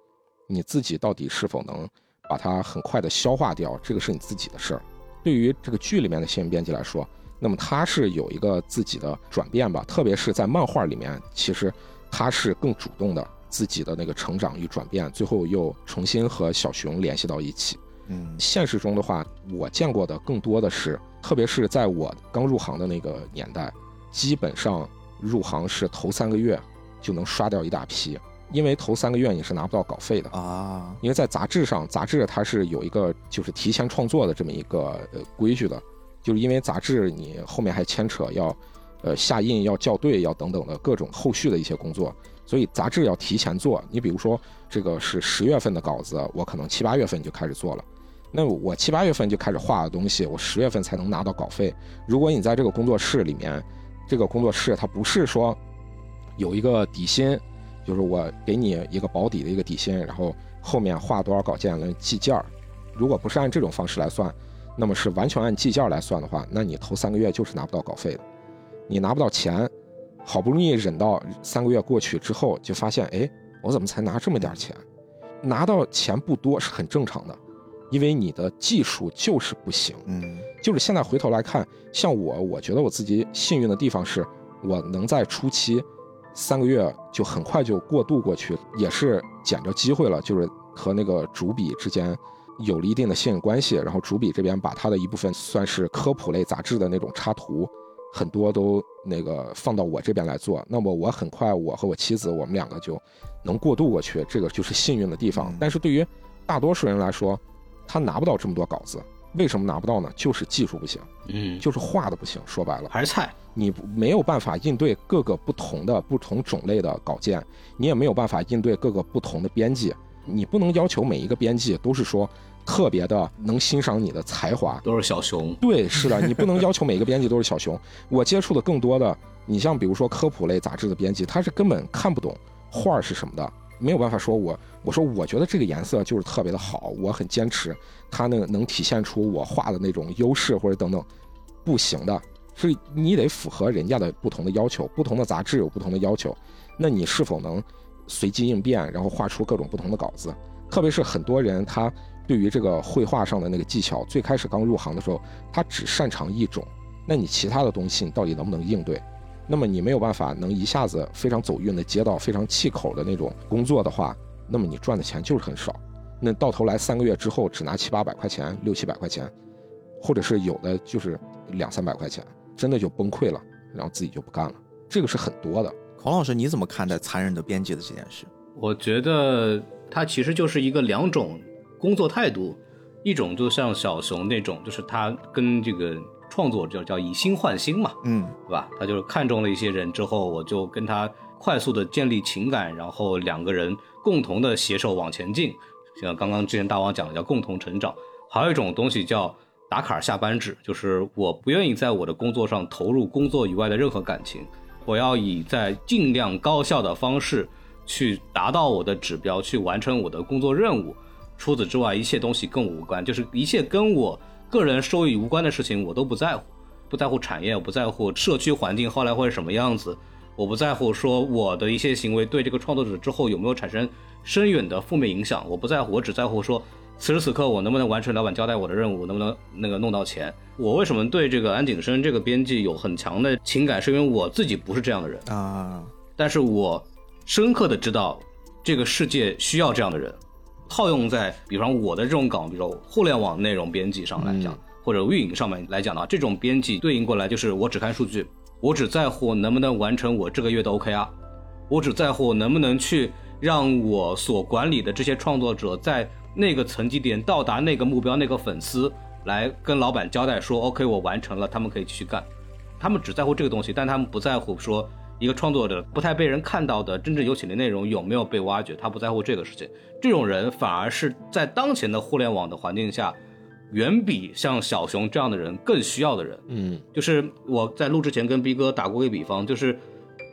你自己到底是否能把它很快的消化掉，这个是你自己的事儿。对于这个剧里面的新闻编辑来说，那么他是有一个自己的转变吧，特别是在漫画里面，其实他是更主动的自己的那个成长与转变，最后又重新和小熊联系到一起。嗯，现实中的话，我见过的更多的是，特别是在我刚入行的那个年代，基本上入行是头三个月就能刷掉一大批，因为头三个月你是拿不到稿费的啊。因为在杂志上，杂志它是有一个就是提前创作的这么一个呃规矩的，就是因为杂志你后面还牵扯要呃下印、要校对、要等等的各种后续的一些工作，所以杂志要提前做。你比如说这个是十月份的稿子，我可能七八月份就开始做了。那我七八月份就开始画的东西，我十月份才能拿到稿费。如果你在这个工作室里面，这个工作室它不是说有一个底薪，就是我给你一个保底的一个底薪，然后后面画多少稿件来计件儿。如果不是按这种方式来算，那么是完全按计件来算的话，那你头三个月就是拿不到稿费的。你拿不到钱，好不容易忍到三个月过去之后，就发现哎，我怎么才拿这么点钱？拿到钱不多是很正常的。因为你的技术就是不行，嗯，就是现在回头来看，像我，我觉得我自己幸运的地方是，我能在初期三个月就很快就过渡过去，也是捡着机会了，就是和那个主笔之间有了一定的信任关系，然后主笔这边把他的一部分算是科普类杂志的那种插图，很多都那个放到我这边来做，那么我很快我和我妻子我们两个就能过渡过去，这个就是幸运的地方。但是对于大多数人来说，他拿不到这么多稿子，为什么拿不到呢？就是技术不行，嗯，就是画的不行。说白了还是菜，你没有办法应对各个不同的不同种类的稿件，你也没有办法应对各个不同的编辑。你不能要求每一个编辑都是说特别的能欣赏你的才华，都是小熊。对，是的，你不能 要求每个编辑都是小熊。我接触的更多的，你像比如说科普类杂志的编辑，他是根本看不懂画是什么的。没有办法说，我我说我觉得这个颜色就是特别的好，我很坚持，它那个能体现出我画的那种优势或者等等，不行的，是你得符合人家的不同的要求，不同的杂志有不同的要求，那你是否能随机应变，然后画出各种不同的稿子？特别是很多人他对于这个绘画上的那个技巧，最开始刚入行的时候，他只擅长一种，那你其他的东西你到底能不能应对？那么你没有办法能一下子非常走运的接到非常气口的那种工作的话，那么你赚的钱就是很少。那到头来三个月之后只拿七八百块钱、六七百块钱，或者是有的就是两三百块钱，真的就崩溃了，然后自己就不干了。这个是很多的。孔老师，你怎么看待残忍的编辑的这件事？我觉得它其实就是一个两种工作态度，一种就像小熊那种，就是他跟这个。创作叫叫以心换心嘛，嗯，对吧？他就是看中了一些人之后，我就跟他快速的建立情感，然后两个人共同的携手往前进。像刚刚之前大王讲的叫共同成长。还有一种东西叫打卡下班制，就是我不愿意在我的工作上投入工作以外的任何感情，我要以在尽量高效的方式去达到我的指标，去完成我的工作任务。除此之外，一切东西跟我无关，就是一切跟我。个人收益无关的事情我都不在乎，不在乎产业，我不在乎社区环境后来会是什么样子，我不在乎说我的一些行为对这个创作者之后有没有产生深远的负面影响，我不在乎，我只在乎说此时此刻我能不能完成老板交代我的任务，能不能那个弄到钱。我为什么对这个安景生这个编辑有很强的情感，是因为我自己不是这样的人啊，但是我深刻的知道这个世界需要这样的人。套用在，比方我的这种岗，比如说互联网内容编辑上来讲，或者运营上面来讲的话，这种编辑对应过来就是我只看数据，我只在乎能不能完成我这个月的 OKR，我只在乎能不能去让我所管理的这些创作者在那个层级点到达那个目标，那个粉丝来跟老板交代说 OK，我完成了，他们可以继续干。他们只在乎这个东西，但他们不在乎说。一个创作者不太被人看到的真正有潜力内容有没有被挖掘？他不在乎这个事情。这种人反而是在当前的互联网的环境下，远比像小熊这样的人更需要的人。嗯，就是我在录之前跟逼哥打过一个比方，就是，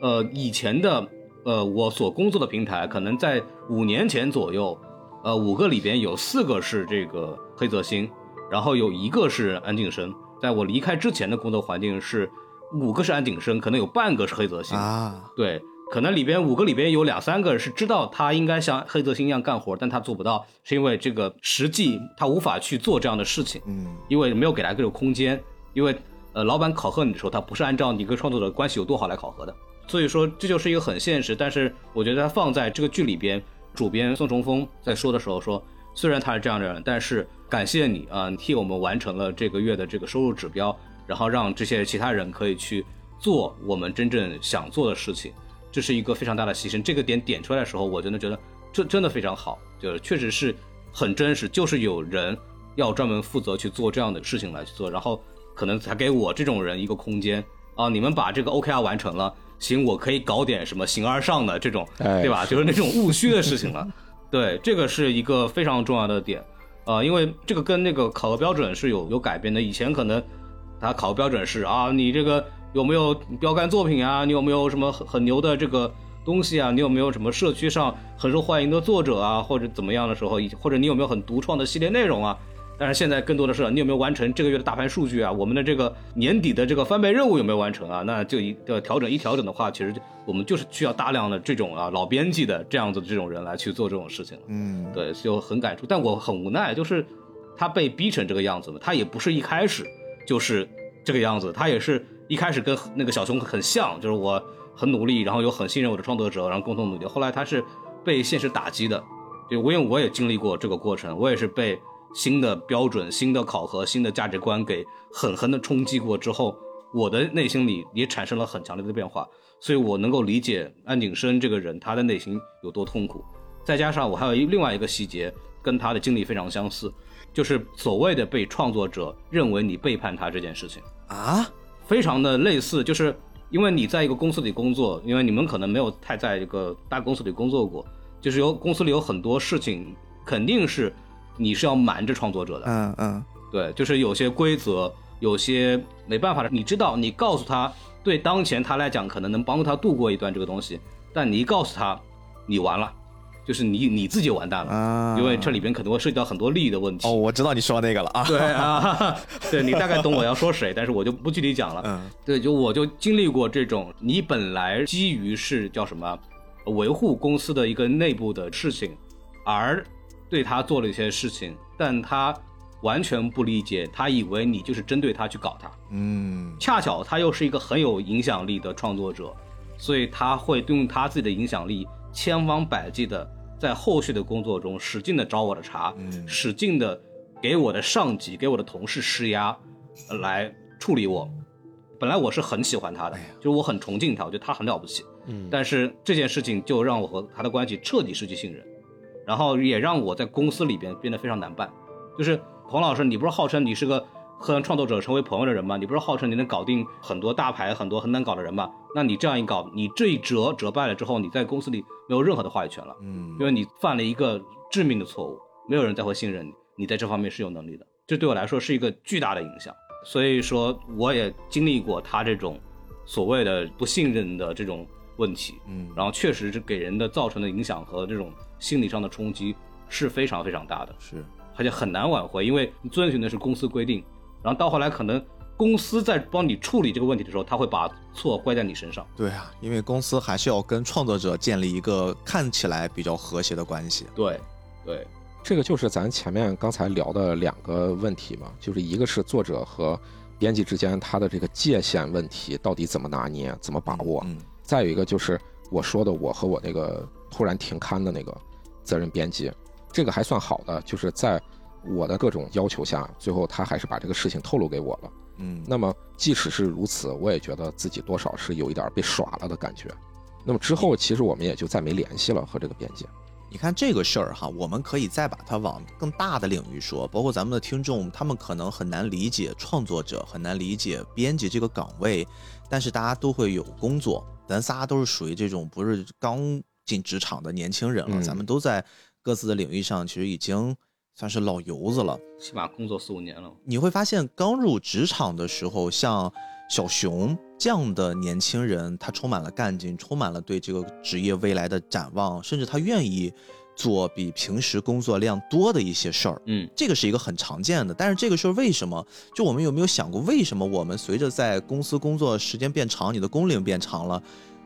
呃，以前的呃，我所工作的平台可能在五年前左右，呃，五个里边有四个是这个黑泽星，然后有一个是安井生。在我离开之前的工作环境是五个是安井生，可能有半个是黑泽星啊。对，可能里边五个里边有两三个是知道他应该像黑泽星一样干活，但他做不到，是因为这个实际他无法去做这样的事情。嗯，因为没有给他这个空间，因为。呃，老板考核你的时候，他不是按照你跟创作者关系有多好来考核的，所以说这就是一个很现实。但是我觉得他放在这个剧里边，主编宋崇峰在说的时候说，虽然他是这样的人，但是感谢你啊，你替我们完成了这个月的这个收入指标，然后让这些其他人可以去做我们真正想做的事情，这是一个非常大的牺牲。这个点点出来的时候，我真的觉得这真的非常好，就是确实是很真实，就是有人要专门负责去做这样的事情来去做，然后。可能才给我这种人一个空间啊！你们把这个 OKR 完成了，行，我可以搞点什么形而上的这种，对吧？就是那种务虚的事情了。对，这个是一个非常重要的点啊，因为这个跟那个考核标准是有有改变的。以前可能他考标准是啊，你这个有没有标杆作品啊？你有没有什么很很牛的这个东西啊？你有没有什么社区上很受欢迎的作者啊？或者怎么样的时候，或者你有没有很独创的系列内容啊？但是现在更多的是你有没有完成这个月的大盘数据啊？我们的这个年底的这个翻倍任务有没有完成啊？那就一的调整一调整的话，其实我们就是需要大量的这种啊老编辑的这样子的这种人来去做这种事情嗯，对，就很感触。但我很无奈，就是他被逼成这个样子了。他也不是一开始就是这个样子，他也是一开始跟那个小熊很像，就是我很努力，然后又很信任我的创作者，然后共同努力。后来他是被现实打击的，对，我因为我也经历过这个过程，我也是被。新的标准、新的考核、新的价值观给狠狠的冲击过之后，我的内心里也产生了很强烈的变化，所以我能够理解安景生这个人他的内心有多痛苦。再加上我还有另外一个细节跟他的经历非常相似，就是所谓的被创作者认为你背叛他这件事情啊，非常的类似，就是因为你在一个公司里工作，因为你们可能没有太在一个大公司里工作过，就是有公司里有很多事情肯定是。你是要瞒着创作者的，嗯嗯，对，就是有些规则，有些没办法的。你知道，你告诉他，对当前他来讲可能能帮助他度过一段这个东西，但你一告诉他，你完了，就是你你自己完蛋了，因为这里边可能会涉及到很多利益的问题。哦，我知道你说那个了啊，对啊，对你大概懂我要说谁，但是我就不具体讲了。嗯，对，就我就经历过这种，你本来基于是叫什么，维护公司的一个内部的事情，而。对他做了一些事情，但他完全不理解，他以为你就是针对他去搞他。嗯，恰巧他又是一个很有影响力的创作者，所以他会用他自己的影响力，千方百计的在后续的工作中使劲的找我的茬，使劲的给我的上级、给我的同事施压，来处理我。本来我是很喜欢他的，就是我很崇敬他，我觉得他很了不起。嗯，但是这件事情就让我和他的关系彻底失去信任。然后也让我在公司里边变得非常难办，就是彭老师，你不是号称你是个和创作者成为朋友的人吗？你不是号称你能搞定很多大牌、很多很难搞的人吗？那你这样一搞，你这一折折败了之后，你在公司里没有任何的话语权了，嗯，因为你犯了一个致命的错误，没有人再会信任你，你在这方面是有能力的，这对我来说是一个巨大的影响。所以说，我也经历过他这种所谓的不信任的这种问题，嗯，然后确实是给人的造成的影响和这种。心理上的冲击是非常非常大的，是，而且很难挽回，因为你遵循的是公司规定，然后到后来可能公司在帮你处理这个问题的时候，他会把错怪在你身上。对啊，因为公司还是要跟创作者建立一个看起来比较和谐的关系。对，对，这个就是咱前面刚才聊的两个问题嘛，就是一个是作者和编辑之间他的这个界限问题到底怎么拿捏、怎么把握，嗯，再有一个就是我说的我和我那个突然停刊的那个。责任编辑，这个还算好的，就是在我的各种要求下，最后他还是把这个事情透露给我了。嗯，那么即使是如此，我也觉得自己多少是有一点被耍了的感觉。那么之后，其实我们也就再没联系了和这个编辑。你看这个事儿哈，我们可以再把它往更大的领域说，包括咱们的听众，他们可能很难理解创作者，很难理解编辑这个岗位，但是大家都会有工作，咱仨都是属于这种不是刚。进职场的年轻人了，咱们都在各自的领域上，其实已经算是老油子了，起码工作四五年了。你会发现，刚入职场的时候，像小熊这样的年轻人，他充满了干劲，充满了对这个职业未来的展望，甚至他愿意做比平时工作量多的一些事儿。嗯，这个是一个很常见的。但是这个事儿为什么？就我们有没有想过，为什么我们随着在公司工作时间变长，你的工龄变长了？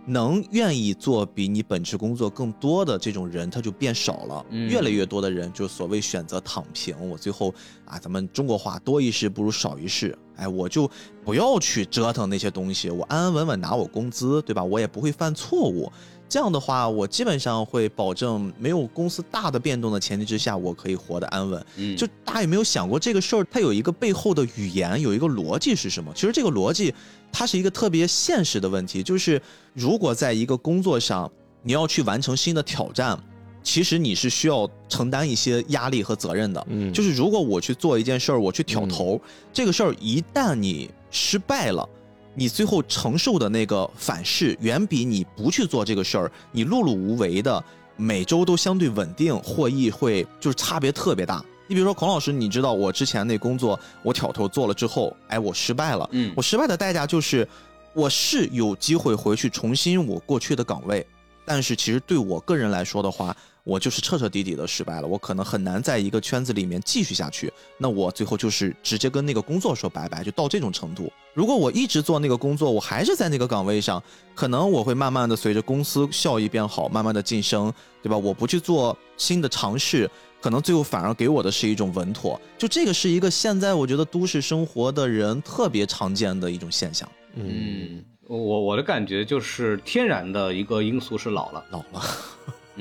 能愿意做比你本职工作更多的这种人，他就变少了。越来越多的人就所谓选择躺平。我最后啊，咱们中国话多一事不如少一事。哎，我就不要去折腾那些东西，我安安稳稳拿我工资，对吧？我也不会犯错误。这样的话，我基本上会保证没有公司大的变动的前提之下，我可以活得安稳。嗯，就大家有没有想过这个事儿？它有一个背后的语言，有一个逻辑是什么？其实这个逻辑，它是一个特别现实的问题，就是如果在一个工作上，你要去完成新的挑战，其实你是需要承担一些压力和责任的。嗯，就是如果我去做一件事儿，我去挑头，这个事儿一旦你失败了。你最后承受的那个反噬，远比你不去做这个事儿，你碌碌无为的每周都相对稳定，获益会就是差别特别大。你比如说孔老师，你知道我之前那工作，我挑头做了之后，哎，我失败了。嗯，我失败的代价就是，我是有机会回去重新我过去的岗位，但是其实对我个人来说的话。我就是彻彻底底的失败了，我可能很难在一个圈子里面继续下去。那我最后就是直接跟那个工作说拜拜，就到这种程度。如果我一直做那个工作，我还是在那个岗位上，可能我会慢慢的随着公司效益变好，慢慢的晋升，对吧？我不去做新的尝试，可能最后反而给我的是一种稳妥。就这个是一个现在我觉得都市生活的人特别常见的一种现象。嗯，我我的感觉就是天然的一个因素是老了，老了。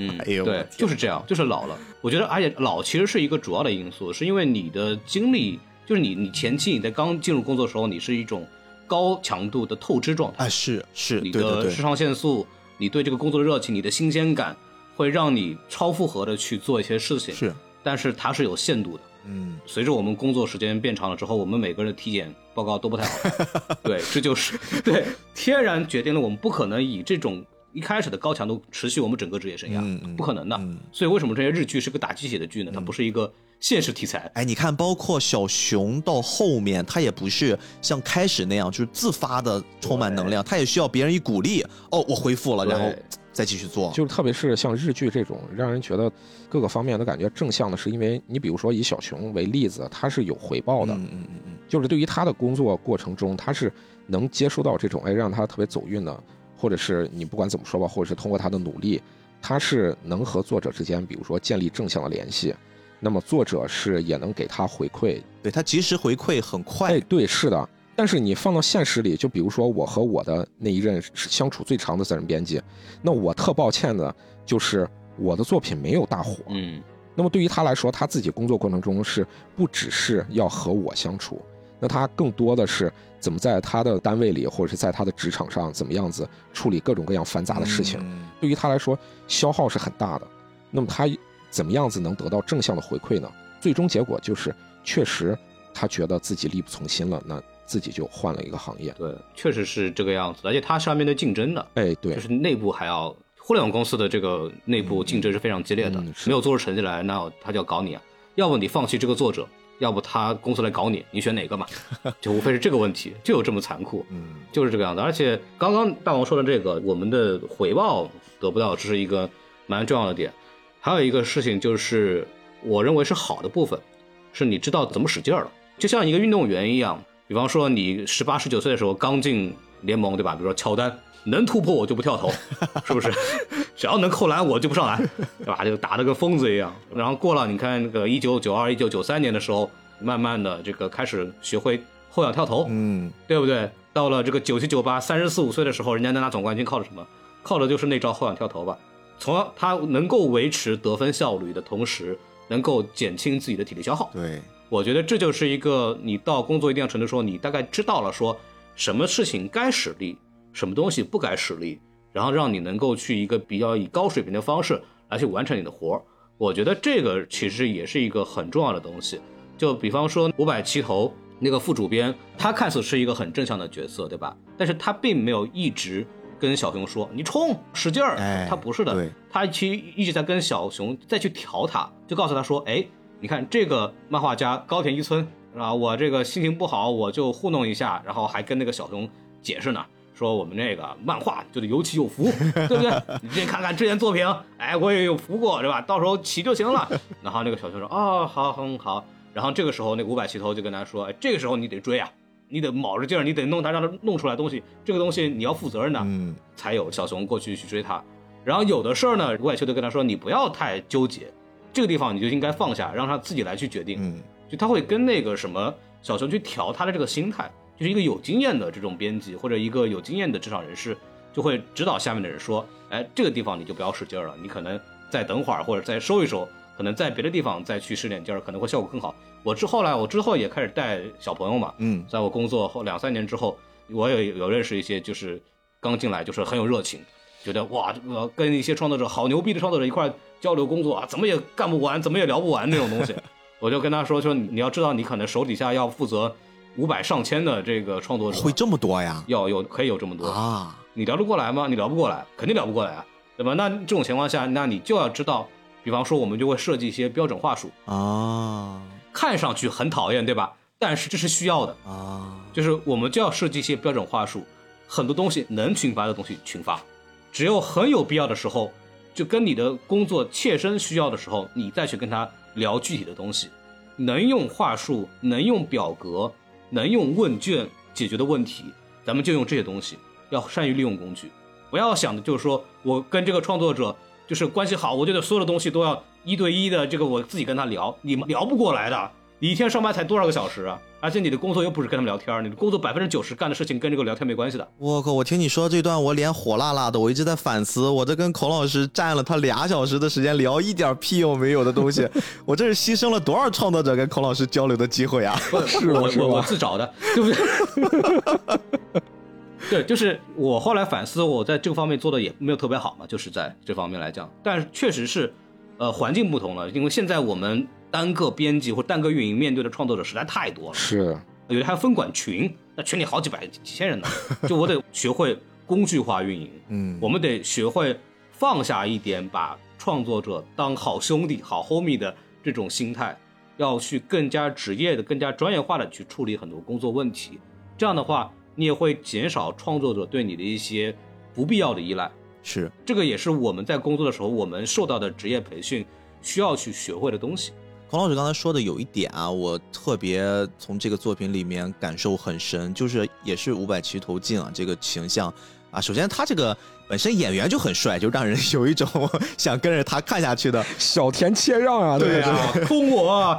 嗯，哎呦，对，就是这样，就是老了。我觉得，而且老其实是一个主要的因素，是因为你的精力，就是你你前期你在刚进入工作的时候，你是一种高强度的透支状态，哎，是是，你的肾上腺素，你对这个工作的热情，你的新鲜感，会让你超负荷的去做一些事情，是，但是它是有限度的，嗯，随着我们工作时间变长了之后，我们每个人的体检报告都不太好，对，这就是对 天然决定了我们不可能以这种。一开始的高强度持续我们整个职业生涯，不可能的。所以为什么这些日剧是个打鸡血的剧呢？它不是一个现实题材。哎，你看，包括小熊到后面，他也不是像开始那样，就是自发的充满能量，他也需要别人一鼓励。哦，我恢复了，然后再继续做。就是特别是像日剧这种，让人觉得各个方面都感觉正向的，是因为你比如说以小熊为例子，他是有回报的。嗯嗯嗯嗯，就是对于他的工作过程中，他是能接收到这种哎让他特别走运的。或者是你不管怎么说吧，或者是通过他的努力，他是能和作者之间，比如说建立正向的联系，那么作者是也能给他回馈，对他及时回馈很快。哎，对，是的。但是你放到现实里，就比如说我和我的那一任相处最长的责任编辑，那我特抱歉的就是我的作品没有大火。嗯。那么对于他来说，他自己工作过程中是不只是要和我相处。那他更多的是怎么在他的单位里，或者是在他的职场上，怎么样子处理各种各样繁杂的事情？对于他来说，消耗是很大的。那么他怎么样子能得到正向的回馈呢？最终结果就是，确实他觉得自己力不从心了，那自己就换了一个行业。对，确实是这个样子。而且他是要面对竞争的，哎，对，就是内部还要互联网公司的这个内部竞争是非常激烈的，没有做出成绩来，那他就要搞你啊！要不你放弃这个作者。要不他公司来搞你，你选哪个嘛？就无非是这个问题，就有这么残酷，嗯，就是这个样子。而且刚刚大王说的这个，我们的回报得不到，这是一个蛮重要的点。还有一个事情就是，我认为是好的部分，是你知道怎么使劲了。就像一个运动员一样，比方说你十八十九岁的时候刚进联盟，对吧？比如说乔丹。能突破我就不跳投，是不是？只要能扣篮我就不上篮，对吧？就打得跟疯子一样。然后过了，你看那个一九九二、一九九三年的时候，慢慢的这个开始学会后仰跳投，嗯，对不对？到了这个九七九八、三十四五岁的时候，人家能拿总冠军靠的什么？靠的就是那招后仰跳投吧。从他能够维持得分效率的同时，能够减轻自己的体力消耗。对，我觉得这就是一个你到工作一定程度时候，你大概知道了说什么事情该使力。什么东西不该使力，然后让你能够去一个比较以高水平的方式来去完成你的活儿，我觉得这个其实也是一个很重要的东西。就比方说五百七头那个副主编，他看似是一个很正向的角色，对吧？但是他并没有一直跟小熊说你冲使劲儿，他不是的，他其实一直在跟小熊再去调他，就告诉他说，哎，你看这个漫画家高田一村啊，我这个心情不好，我就糊弄一下，然后还跟那个小熊解释呢，说我们这个漫画就得有起有伏，对不对？你先看看之前作品，哎，我也有伏过，对吧？到时候起就行了。然后那个小熊说，哦，好，很，好。然后这个时候，那个五百齐头就跟他说，哎，这个时候你得追啊，你得卯着劲儿，你得弄他，让他弄出来东西，这个东西你要负责任的，嗯，才有小熊过去去追他。然后有的事儿呢，五百秋就跟他说，你不要太纠结，这个地方你就应该放下，让他自己来去决定。嗯，就他会跟那个什么小熊去调他的这个心态，就是一个有经验的这种编辑或者一个有经验的职场人士，就会指导下面的人说，哎，这个地方你就不要使劲了，你可能再等会儿或者再收一收，可能在别的地方再去使点劲儿，可能会效果更好。我之后来，我之后也开始带小朋友嘛，嗯，在我工作后两三年之后，我也有认识一些就是刚进来就是很有热情。觉得哇，这个跟一些创作者好牛逼的创作者一块交流工作啊，怎么也干不完，怎么也聊不完那种东西，我就跟他说说，你要知道，你可能手底下要负责五百上千的这个创作者，会这么多呀？要有可以有这么多啊？你聊得过来吗？你聊不过来，肯定聊不过来啊，对吧？那这种情况下，那你就要知道，比方说我们就会设计一些标准话术啊，看上去很讨厌，对吧？但是这是需要的啊，就是我们就要设计一些标准话术，很多东西能群发的东西群发。只有很有必要的时候，就跟你的工作切身需要的时候，你再去跟他聊具体的东西。能用话术、能用表格、能用问卷解决的问题，咱们就用这些东西。要善于利用工具，不要想的就是说我跟这个创作者就是关系好，我觉得所有的东西都要一对一的，这个我自己跟他聊，你们聊不过来的。你一天上班才多少个小时啊？而且你的工作又不是跟他们聊天，你的工作百分之九十干的事情跟这个聊天没关系的。我靠！我听你说这段，我脸火辣辣的，我一直在反思，我这跟孔老师占了他俩小时的时间聊一点屁用没有的东西，我这是牺牲了多少创作者跟孔老师交流的机会啊？是我我我自找的，对不对？对，就是我后来反思，我在这个方面做的也没有特别好嘛，就是在这方面来讲，但是确实是，呃，环境不同了，因为现在我们。单个编辑或单个运营面对的创作者实在太多了，是，有的还分管群，那群里好几百几千人呢，就我得学会工具化运营，嗯，我们得学会放下一点，把创作者当好兄弟、好 homie 的这种心态，要去更加职业的、更加专业化的去处理很多工作问题，这样的话，你也会减少创作者对你的一些不必要的依赖，是，这个也是我们在工作的时候我们受到的职业培训需要去学会的东西。孔老师刚才说的有一点啊，我特别从这个作品里面感受很深，就是也是五百齐头镜啊这个形象啊，首先他这个本身演员就很帅，就让人 有一种 想跟着他看下去的 小田切让啊，对啊，通我。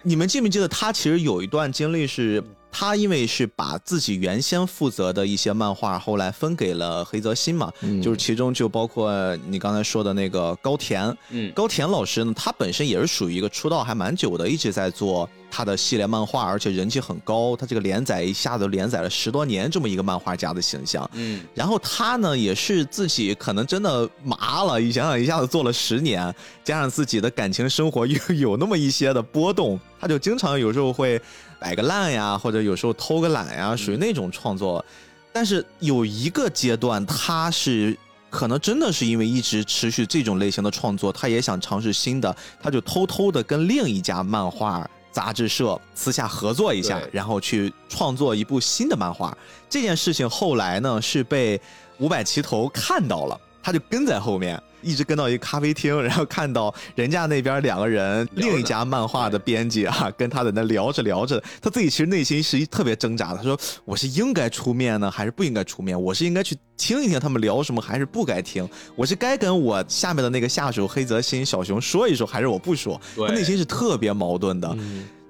你们记不记得他其实有一段经历是？他因为是把自己原先负责的一些漫画，后来分给了黑泽新嘛，就是其中就包括你刚才说的那个高田，嗯，高田老师呢，他本身也是属于一个出道还蛮久的，一直在做他的系列漫画，而且人气很高，他这个连载一下子连载了十多年这么一个漫画家的形象，嗯，然后他呢也是自己可能真的麻了，你想想一下子做了十年，加上自己的感情生活又有那么一些的波动，他就经常有时候会。摆个烂呀，或者有时候偷个懒呀，属于那种创作。但是有一个阶段，他是可能真的是因为一直持续这种类型的创作，他也想尝试新的，他就偷偷的跟另一家漫画杂志社私下合作一下，然后去创作一部新的漫画。这件事情后来呢是被五百齐头看到了，他就跟在后面。一直跟到一个咖啡厅，然后看到人家那边两个人，另一家漫画的编辑啊，跟他在那聊着聊着，他自己其实内心是一特别挣扎的。他说：“我是应该出面呢，还是不应该出面？我是应该去听一听他们聊什么，还是不该听？我是该跟我下面的那个下属黑泽新小熊说一说，还是我不说？”他内心是特别矛盾的。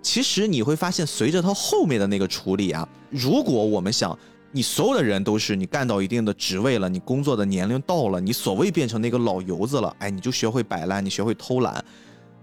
其实你会发现，随着他后面的那个处理啊，如果我们想。你所有的人都是你干到一定的职位了，你工作的年龄到了，你所谓变成那个老油子了，哎，你就学会摆烂，你学会偷懒，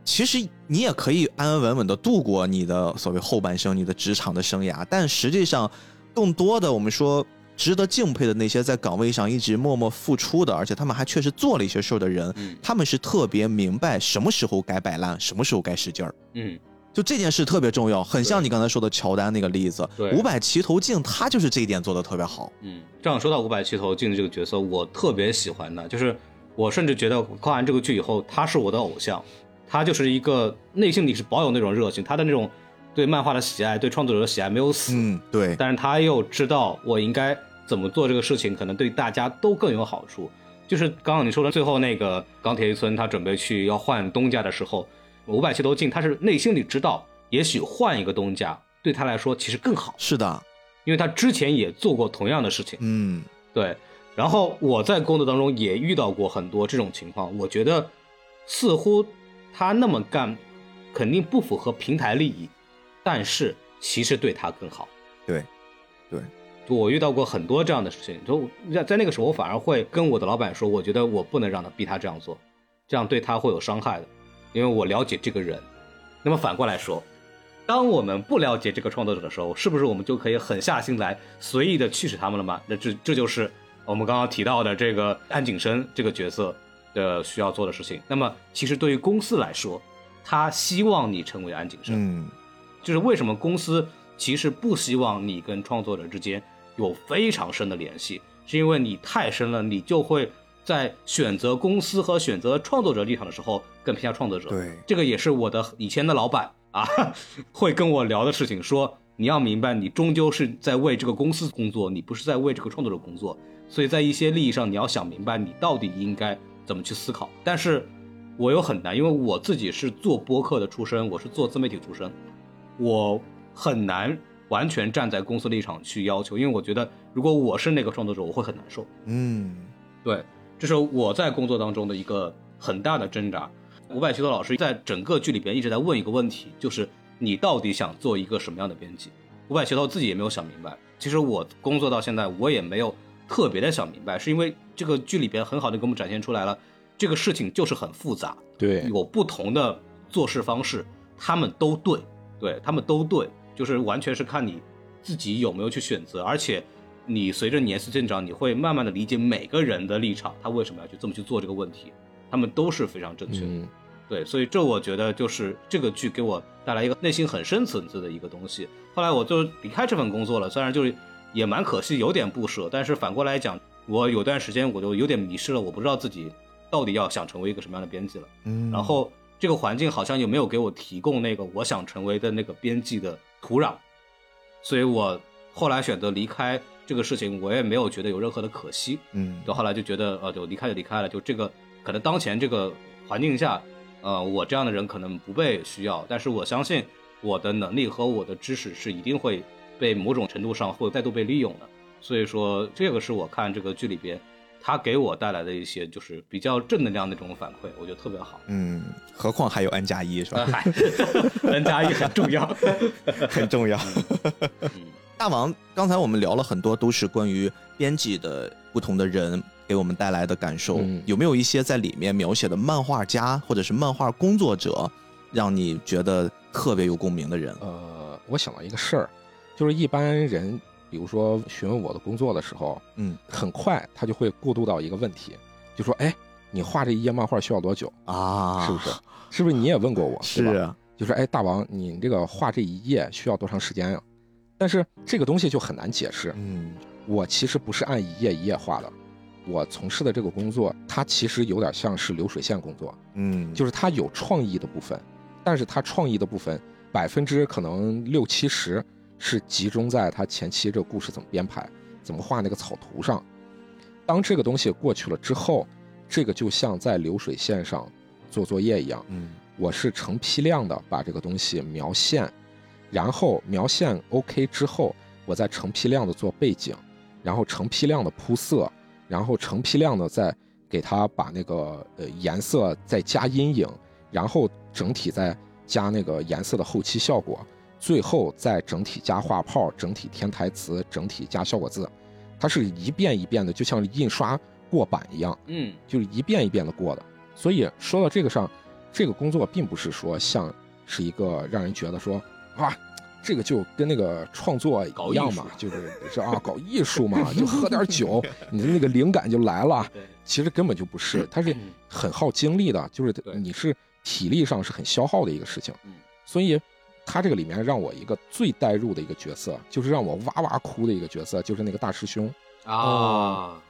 其实你也可以安安稳稳的度过你的所谓后半生，你的职场的生涯。但实际上，更多的我们说值得敬佩的那些在岗位上一直默默付出的，而且他们还确实做了一些事儿的人，他们是特别明白什么时候该摆烂，什么时候该使劲儿。嗯。就这件事特别重要，很像你刚才说的乔丹那个例子。对，五百齐头镜他就是这一点做的特别好。嗯，正好说到五百齐头镜的这个角色，我特别喜欢的，就是我甚至觉得看完这个剧以后，他是我的偶像。他就是一个内心里是保有那种热情，他的那种对漫画的喜爱，对创作者的喜爱没有死。嗯，对。但是他又知道我应该怎么做这个事情，可能对大家都更有好处。就是刚刚你说的最后那个钢铁一村，他准备去要换东家的时候，五百七都进，他是内心里知道，也许换一个东家对他来说其实更好。是的，因为他之前也做过同样的事情。嗯，对。然后我在工作当中也遇到过很多这种情况，我觉得似乎他那么干，肯定不符合平台利益，但是其实对他更好。对，对。我遇到过很多这样的事情，就在在那个时候，我反而会跟我的老板说，我觉得我不能让他逼他这样做，这样对他会有伤害的，因为我了解这个人。那么反过来说，当我们不了解这个创作者的时候，是不是我们就可以狠下心来随意的驱使他们了吗？那这这就是我们刚刚提到的这个安景生这个角色的需要做的事情。那么其实对于公司来说，他希望你成为安景生，嗯，就是为什么公司其实不希望你跟创作者之间。有非常深的联系，是因为你太深了，你就会在选择公司和选择创作者立场的时候更偏向创作者。对，这个也是我的以前的老板啊会跟我聊的事情，说你要明白，你终究是在为这个公司工作，你不是在为这个创作者工作，所以在一些利益上你要想明白，你到底应该怎么去思考。但是我又很难，因为我自己是做播客的出身，我是做自媒体出身，我很难。完全站在公司立场去要求，因为我觉得如果我是那个创作者，我会很难受。嗯，对，这是我在工作当中的一个很大的挣扎。伍佰七头老师在整个剧里边一直在问一个问题，就是你到底想做一个什么样的编辑？伍佰七头自己也没有想明白。其实我工作到现在，我也没有特别的想明白，是因为这个剧里边很好的给我们展现出来了，这个事情就是很复杂，对，有不同的做事方式，他们都对，对他们都对。就是完全是看你自己有没有去选择，而且你随着年岁增长，你会慢慢的理解每个人的立场，他为什么要去这么去做这个问题，他们都是非常正确的。对，所以这我觉得就是这个剧给我带来一个内心很深层次的一个东西。后来我就离开这份工作了，虽然就是也蛮可惜，有点不舍，但是反过来讲，我有段时间我就有点迷失了，我不知道自己到底要想成为一个什么样的编辑了。嗯，然后这个环境好像也没有给我提供那个我想成为的那个编辑的。土壤，所以我后来选择离开这个事情，我也没有觉得有任何的可惜。嗯，就后来就觉得，呃，就离开就离开了。就这个可能当前这个环境下，呃，我这样的人可能不被需要，但是我相信我的能力和我的知识是一定会被某种程度上会再度被利用的。所以说，这个是我看这个剧里边。他给我带来的一些就是比较正能量的这种反馈，我觉得特别好。嗯，何况还有 N 加一是吧？N 加一很重要，很重要。大王，刚才我们聊了很多，都是关于编辑的不同的人给我们带来的感受。有没有一些在里面描写的漫画家或者是漫画工作者，让你觉得特别有共鸣的人？呃，我想到一个事儿，就是一般人。比如说询问我的工作的时候，嗯，很快他就会过渡到一个问题，就说：“哎，你画这一页漫画需要多久啊？是不是？是不是你也问过我？是啊，就是：哎，大王，你这个画这一页需要多长时间呀？但是这个东西就很难解释。嗯，我其实不是按一页一页画的，我从事的这个工作，它其实有点像是流水线工作。嗯，就是它有创意的部分，但是它创意的部分百分之可能六七十。是集中在它前期这个故事怎么编排，怎么画那个草图上。当这个东西过去了之后，这个就像在流水线上做作业一样。嗯，我是成批量的把这个东西描线，然后描线 OK 之后，我再成批量的做背景，然后成批量的铺色，然后成批量的再给它把那个呃颜色再加阴影，然后整体再加那个颜色的后期效果。最后再整体加画泡，整体添台词，整体加效果字，它是一遍一遍的，就像印刷过版一样，嗯，就是一遍一遍的过的。所以说到这个上，这个工作并不是说像是一个让人觉得说啊，这个就跟那个创作一样嘛，就是是啊，搞艺术嘛，就喝点 酒，你的那个灵感就来了。其实根本就不是，它是很耗精力的，就是你是体力上是很消耗的一个事情。所以。他这个里面让我一个最带入的一个角色，就是让我哇哇哭的一个角色，就是那个大师兄啊，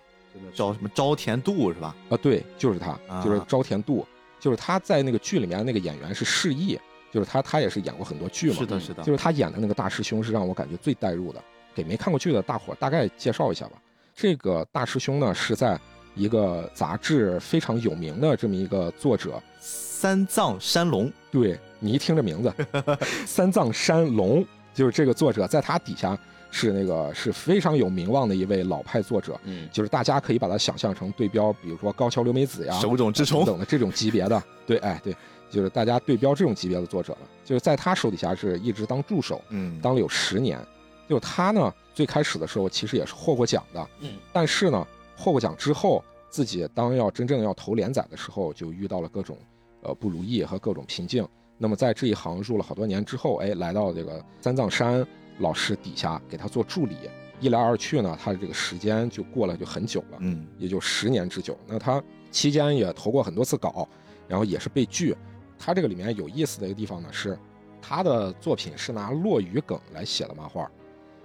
叫什么朝田度是吧？啊，对，就是他，就是朝田度，就是他在那个剧里面那个演员是释义，就是他他也是演过很多剧嘛，是的，是的，就是他演的那个大师兄是让我感觉最带入的。给没看过剧的大伙大概介绍一下吧。这个大师兄呢是在一个杂志非常有名的这么一个作者三藏山龙，对你一听这名字，三藏山龙就是这个作者，在他底下。是那个是非常有名望的一位老派作者，嗯，就是大家可以把它想象成对标，比如说高桥留美子呀、手冢治虫等的这种级别的，对，哎，对，就是大家对标这种级别的作者了。就是在他手底下是一直当助手，嗯，当了有十年。就他呢，最开始的时候其实也是获过奖的，嗯，但是呢，获过奖之后，自己当要真正要投连载的时候，就遇到了各种呃不如意和各种瓶颈。那么在这一行入了好多年之后，哎，来到这个三藏山。老师底下给他做助理，一来二去呢，他的这个时间就过了就很久了，嗯，也就十年之久。那他期间也投过很多次稿，然后也是被拒。他这个里面有意思的一个地方呢，是他的作品是拿落语梗来写的漫画，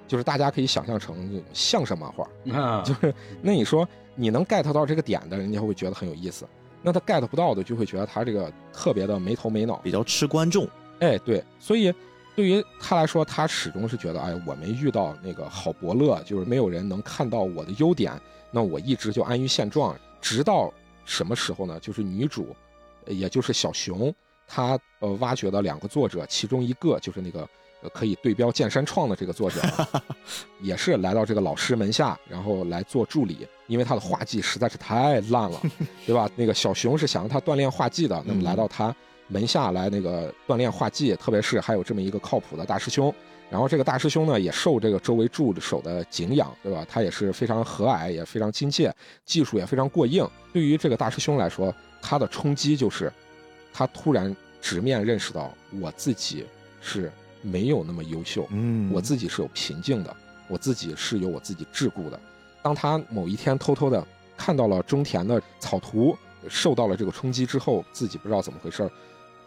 就是大家可以想象成那种相声漫画，啊，就是那你说你能 get 到这个点的，人家会觉得很有意思；那他 get 不到的，就会觉得他这个特别的没头没脑，比较吃观众。哎，对，所以。对于他来说，他始终是觉得，哎，我没遇到那个好伯乐，就是没有人能看到我的优点，那我一直就安于现状。直到什么时候呢？就是女主，也就是小熊，他呃挖掘的两个作者，其中一个就是那个可以对标剑山创的这个作者，也是来到这个老师门下，然后来做助理，因为他的画技实在是太烂了，对吧？那个小熊是想让他锻炼画技的，那么来到他。门下来那个锻炼画技，特别是还有这么一个靠谱的大师兄，然后这个大师兄呢也受这个周围助手的敬仰，对吧？他也是非常和蔼，也非常亲切，技术也非常过硬。对于这个大师兄来说，他的冲击就是，他突然直面认识到我自己是没有那么优秀，嗯，我自己是有瓶颈的，我自己是有我自己桎梏的。当他某一天偷偷的看到了中田的草图，受到了这个冲击之后，自己不知道怎么回事。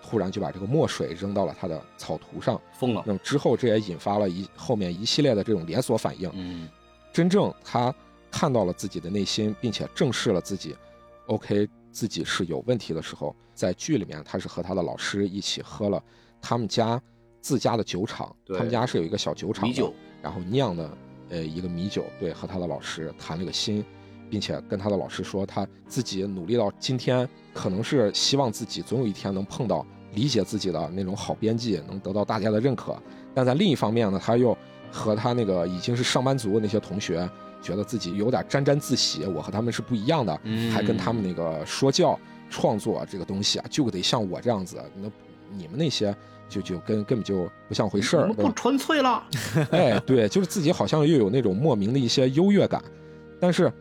突然就把这个墨水扔到了他的草图上，疯了。那么之后，这也引发了一后面一系列的这种连锁反应。嗯，真正他看到了自己的内心，并且正视了自己，OK，自己是有问题的时候，在剧里面，他是和他的老师一起喝了他们家自家的酒厂，他们家是有一个小酒厂，米酒，然后酿的呃一个米酒，对，和他的老师谈了个心，并且跟他的老师说，他自己努力到今天。可能是希望自己总有一天能碰到理解自己的那种好编辑，能得到大家的认可。但在另一方面呢，他又和他那个已经是上班族那些同学，觉得自己有点沾沾自喜。我和他们是不一样的，还跟他们那个说教创作这个东西啊，就得像我这样子。那你们那些就就跟根本就不像回事儿，不纯粹了。哎，对，就是自己好像又有那种莫名的一些优越感。但是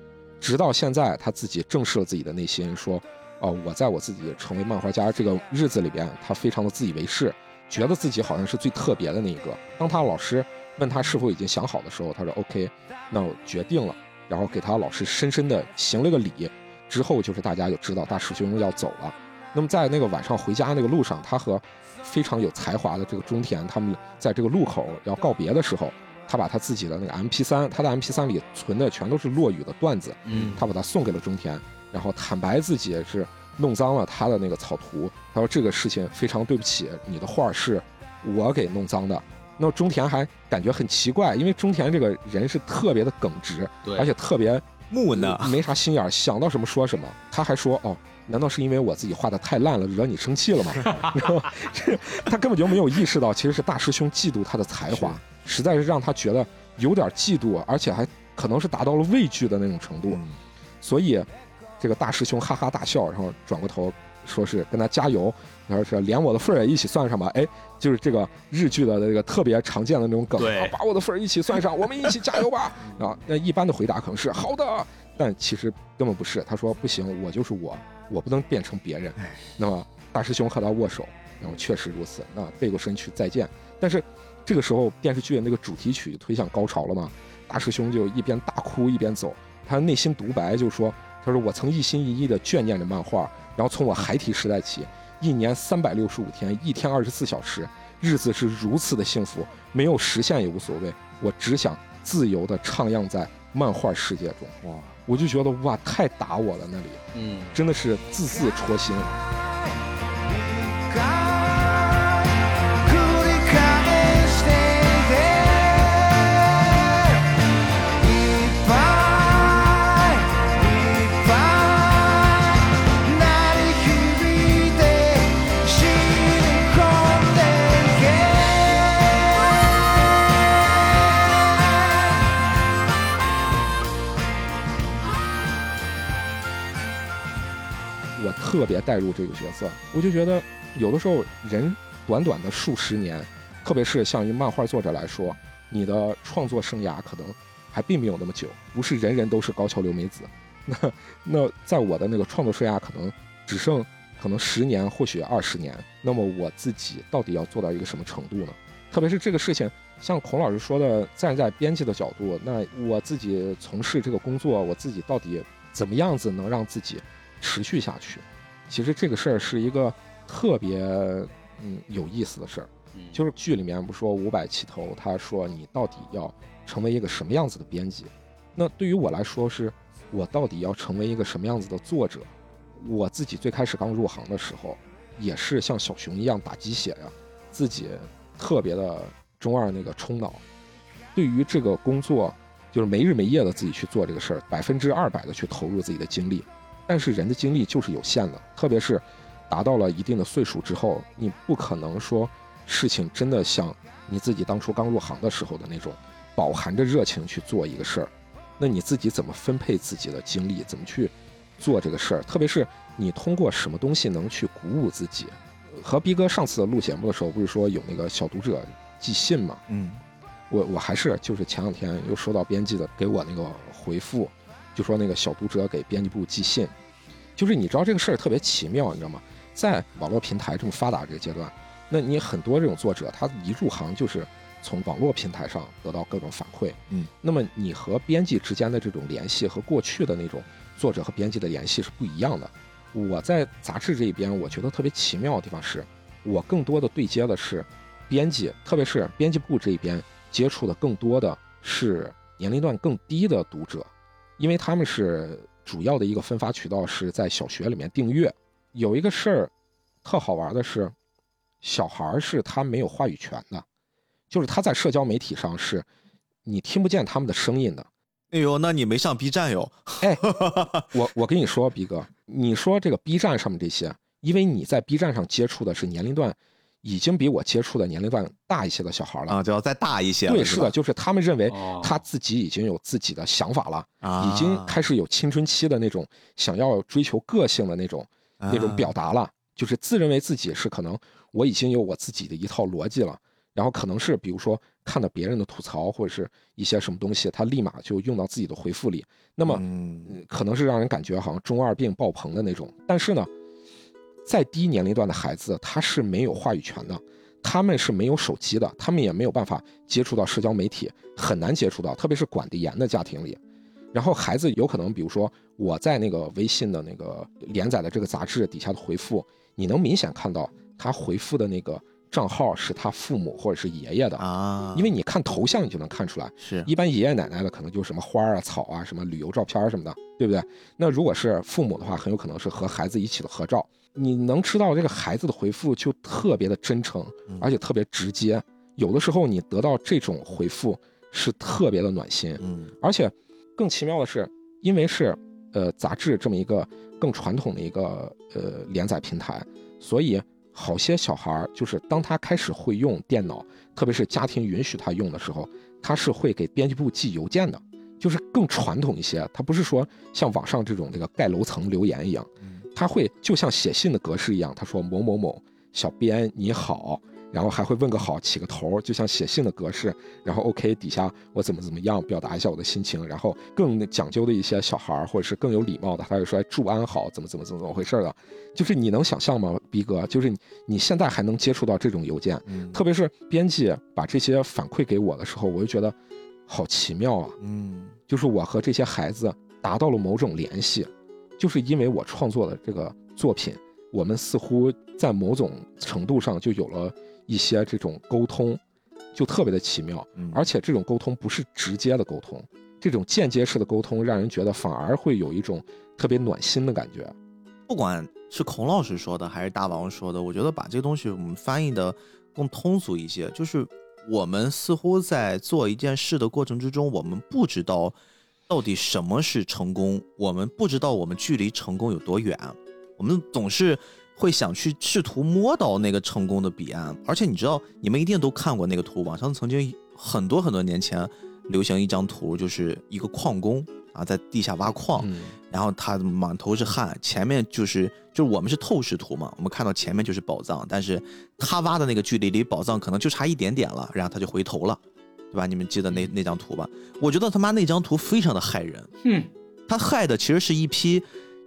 直到现在，他自己正视了自己的内心，说。哦，我在我自己成为漫画家这个日子里边，他非常的自以为是，觉得自己好像是最特别的那一个。当他老师问他是否已经想好的时候，他说 OK，那我决定了，然后给他老师深深的行了个礼。之后就是大家就知道大师兄要走了。那么在那个晚上回家那个路上，他和非常有才华的这个中田他们在这个路口要告别的时候，他把他自己的那个 MP 三，他的 MP 三里存的全都是落雨的段子，嗯，他把它送给了中田。然后坦白自己是弄脏了他的那个草图，他说这个事情非常对不起，你的画是我给弄脏的。那中田还感觉很奇怪，因为中田这个人是特别的耿直，而且特别木讷，没啥心眼，想到什么说什么。他还说哦，难道是因为我自己画的太烂了，惹你生气了吗？这 他根本就没有意识到，其实是大师兄嫉妒他的才华，实在是让他觉得有点嫉妒，而且还可能是达到了畏惧的那种程度，所以。这个大师兄哈哈大笑，然后转过头说是跟他加油，然后是连我的份儿也一起算上吧。哎，就是这个日剧的这个特别常见的那种梗，把我的份儿一起算上，我们一起加油吧。啊，那一般的回答可能是好的，但其实根本不是。他说不行，我就是我，我不能变成别人。那么大师兄和他握手，然后确实如此，那背过身去再见。但是这个时候电视剧的那个主题曲推向高潮了嘛？大师兄就一边大哭一边走，他内心独白就说。他说：“我曾一心一意地眷念着漫画，然后从我孩提时代起，一年三百六十五天，一天二十四小时，日子是如此的幸福，没有实现也无所谓，我只想自由的徜徉在漫画世界中。”哇，我就觉得哇，太打我了那里，嗯，真的是字字戳心。特别带入这个角色，我就觉得有的时候人短短的数十年，特别是像一漫画作者来说，你的创作生涯可能还并没有那么久，不是人人都是高桥留美子。那那在我的那个创作生涯可能只剩可能十年，或许二十年。那么我自己到底要做到一个什么程度呢？特别是这个事情，像孔老师说的，站在编辑的角度，那我自己从事这个工作，我自己到底怎么样子能让自己持续下去？其实这个事儿是一个特别嗯有意思的事儿。就是剧里面不说五百起头，他说你到底要成为一个什么样子的编辑？那对于我来说是。我到底要成为一个什么样子的作者？我自己最开始刚入行的时候，也是像小熊一样打鸡血呀，自己特别的中二那个冲脑，对于这个工作就是没日没夜的自己去做这个事儿，百分之二百的去投入自己的精力。但是人的精力就是有限的，特别是达到了一定的岁数之后，你不可能说事情真的像你自己当初刚入行的时候的那种饱含着热情去做一个事儿。那你自己怎么分配自己的精力？怎么去做这个事儿？特别是你通过什么东西能去鼓舞自己？和逼哥上次录节目的时候，不是说有那个小读者寄信吗？嗯，我我还是就是前两天又收到编辑的给我那个回复，就说那个小读者给编辑部寄信，就是你知道这个事儿特别奇妙，你知道吗？在网络平台这么发达这个阶段，那你很多这种作者他一入行就是。从网络平台上得到各种反馈，嗯，那么你和编辑之间的这种联系和过去的那种作者和编辑的联系是不一样的。我在杂志这一边，我觉得特别奇妙的地方是，我更多的对接的是编辑，特别是编辑部这一边接触的更多的是年龄段更低的读者，因为他们是主要的一个分发渠道是在小学里面订阅。有一个事儿特好玩的是，小孩是他没有话语权的。就是他在社交媒体上是，你听不见他们的声音的。哎呦，那你没上 B 站哟？哎，我我跟你说，逼哥，你说这个 B 站上面这些，因为你在 B 站上接触的是年龄段已经比我接触的年龄段大一些的小孩了啊，就要再大一些。对，是的，就是他们认为他自己已经有自己的想法了，已经开始有青春期的那种想要追求个性的那种那种表达了，就是自认为自己是可能我已经有我自己的一套逻辑了。然后可能是比如说看到别人的吐槽或者是一些什么东西，他立马就用到自己的回复里，那么可能是让人感觉好像中二病爆棚的那种。但是呢，在低年龄段的孩子他是没有话语权的，他们是没有手机的，他们也没有办法接触到社交媒体，很难接触到，特别是管得严的家庭里。然后孩子有可能，比如说我在那个微信的那个连载的这个杂志底下的回复，你能明显看到他回复的那个。账号是他父母或者是爷爷的啊，因为你看头像你就能看出来，是一般爷爷奶奶的可能就什么花啊草啊什么旅游照片什么的，对不对？那如果是父母的话，很有可能是和孩子一起的合照。你能知道这个孩子的回复就特别的真诚，而且特别直接。有的时候你得到这种回复是特别的暖心，嗯，而且更奇妙的是，因为是呃杂志这么一个更传统的一个呃连载平台，所以。好些小孩儿，就是当他开始会用电脑，特别是家庭允许他用的时候，他是会给编辑部寄邮件的，就是更传统一些。他不是说像网上这种这个盖楼层留言一样，他会就像写信的格式一样，他说某某某小编你好。然后还会问个好，起个头，就像写信的格式。然后 OK 底下我怎么怎么样表达一下我的心情。然后更讲究的一些小孩儿，或者是更有礼貌的，他就说祝安好，怎么怎么怎么怎么回事的。就是你能想象吗，逼哥？就是你现在还能接触到这种邮件，特别是编辑把这些反馈给我的时候，我就觉得好奇妙啊。嗯，就是我和这些孩子达到了某种联系，就是因为我创作的这个作品，我们似乎在某种程度上就有了。一些这种沟通，就特别的奇妙，而且这种沟通不是直接的沟通，这种间接式的沟通，让人觉得反而会有一种特别暖心的感觉。不管是孔老师说的，还是大王说的，我觉得把这个东西我们翻译的更通俗一些，就是我们似乎在做一件事的过程之中，我们不知道到底什么是成功，我们不知道我们距离成功有多远，我们总是。会想去试图摸到那个成功的彼岸，而且你知道，你们一定都看过那个图，网上曾经很多很多年前流行一张图，就是一个矿工啊，在地下挖矿，然后他满头是汗，前面就是就是我们是透视图嘛，我们看到前面就是宝藏，但是他挖的那个距离离宝藏可能就差一点点了，然后他就回头了，对吧？你们记得那那张图吧？我觉得他妈那张图非常的害人，嗯，他害的其实是一批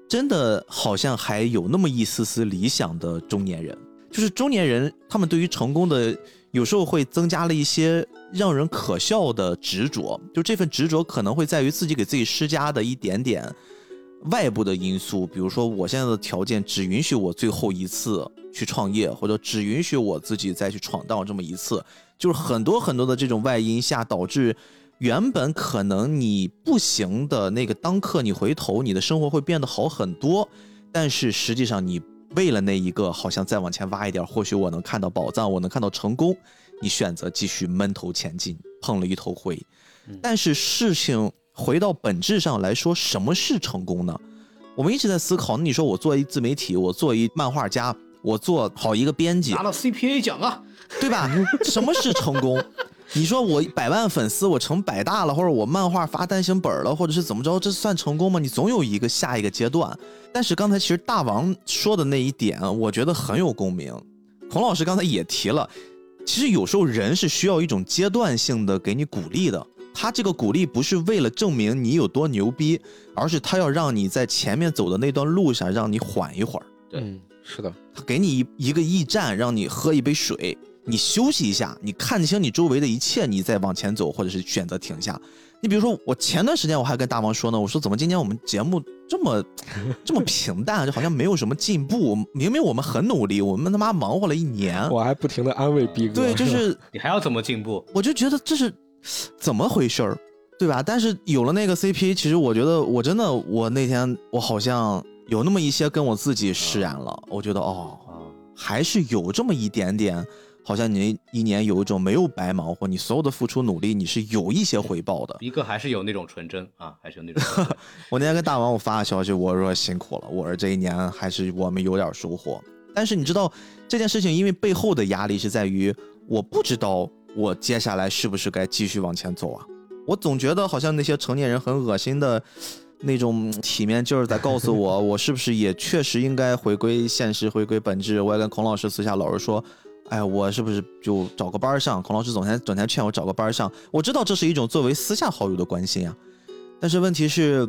真的好像还有那么一丝丝理想的中年人，就是中年人他们对于成功的。有时候会增加了一些让人可笑的执着，就这份执着可能会在于自己给自己施加的一点点外部的因素，比如说我现在的条件只允许我最后一次去创业，或者只允许我自己再去闯荡这么一次，就是很多很多的这种外因下导致，原本可能你不行的那个当刻，你回头你的生活会变得好很多，但是实际上你。为了那一个，好像再往前挖一点，或许我能看到宝藏，我能看到成功。你选择继续闷头前进，碰了一头灰。但是事情回到本质上来说，什么是成功呢？我们一直在思考。那你说我做一自媒体，我做一漫画家，我做好一个编辑，拿了 CPA 奖啊，对吧？什么是成功？你说我百万粉丝，我成百大了，或者我漫画发单行本了，或者是怎么着，这算成功吗？你总有一个下一个阶段。但是刚才其实大王说的那一点，我觉得很有共鸣。孔老师刚才也提了，其实有时候人是需要一种阶段性的给你鼓励的。他这个鼓励不是为了证明你有多牛逼，而是他要让你在前面走的那段路上让你缓一会儿。对，是的，他给你一一个驿站，让你喝一杯水。你休息一下，你看清你周围的一切，你再往前走，或者是选择停下。你比如说，我前段时间我还跟大王说呢，我说怎么今天我们节目这么这么平淡，就好像没有什么进步。明明我们很努力，我们他妈忙活了一年，我还不停的安慰逼哥。对，就是 你还要怎么进步？我就觉得这是怎么回事儿，对吧？但是有了那个 CP，其实我觉得我真的，我那天我好像有那么一些跟我自己释然了。我觉得哦，还是有这么一点点。好像你一年有一种没有白忙活，你所有的付出努力，你是有一些回报的。一个还是有那种纯真啊，还是有那种。我那天跟大王我发个消息，我说辛苦了，我说这一年还是我们有点收获。但是你知道这件事情，因为背后的压力是在于，我不知道我接下来是不是该继续往前走啊。我总觉得好像那些成年人很恶心的那种体面劲儿在告诉我，我是不是也确实应该回归现实，回归本质。我也跟孔老师私下老是说。哎，我是不是就找个班上？孔老师总天整天劝我找个班上。我知道这是一种作为私下好友的关心啊，但是问题是，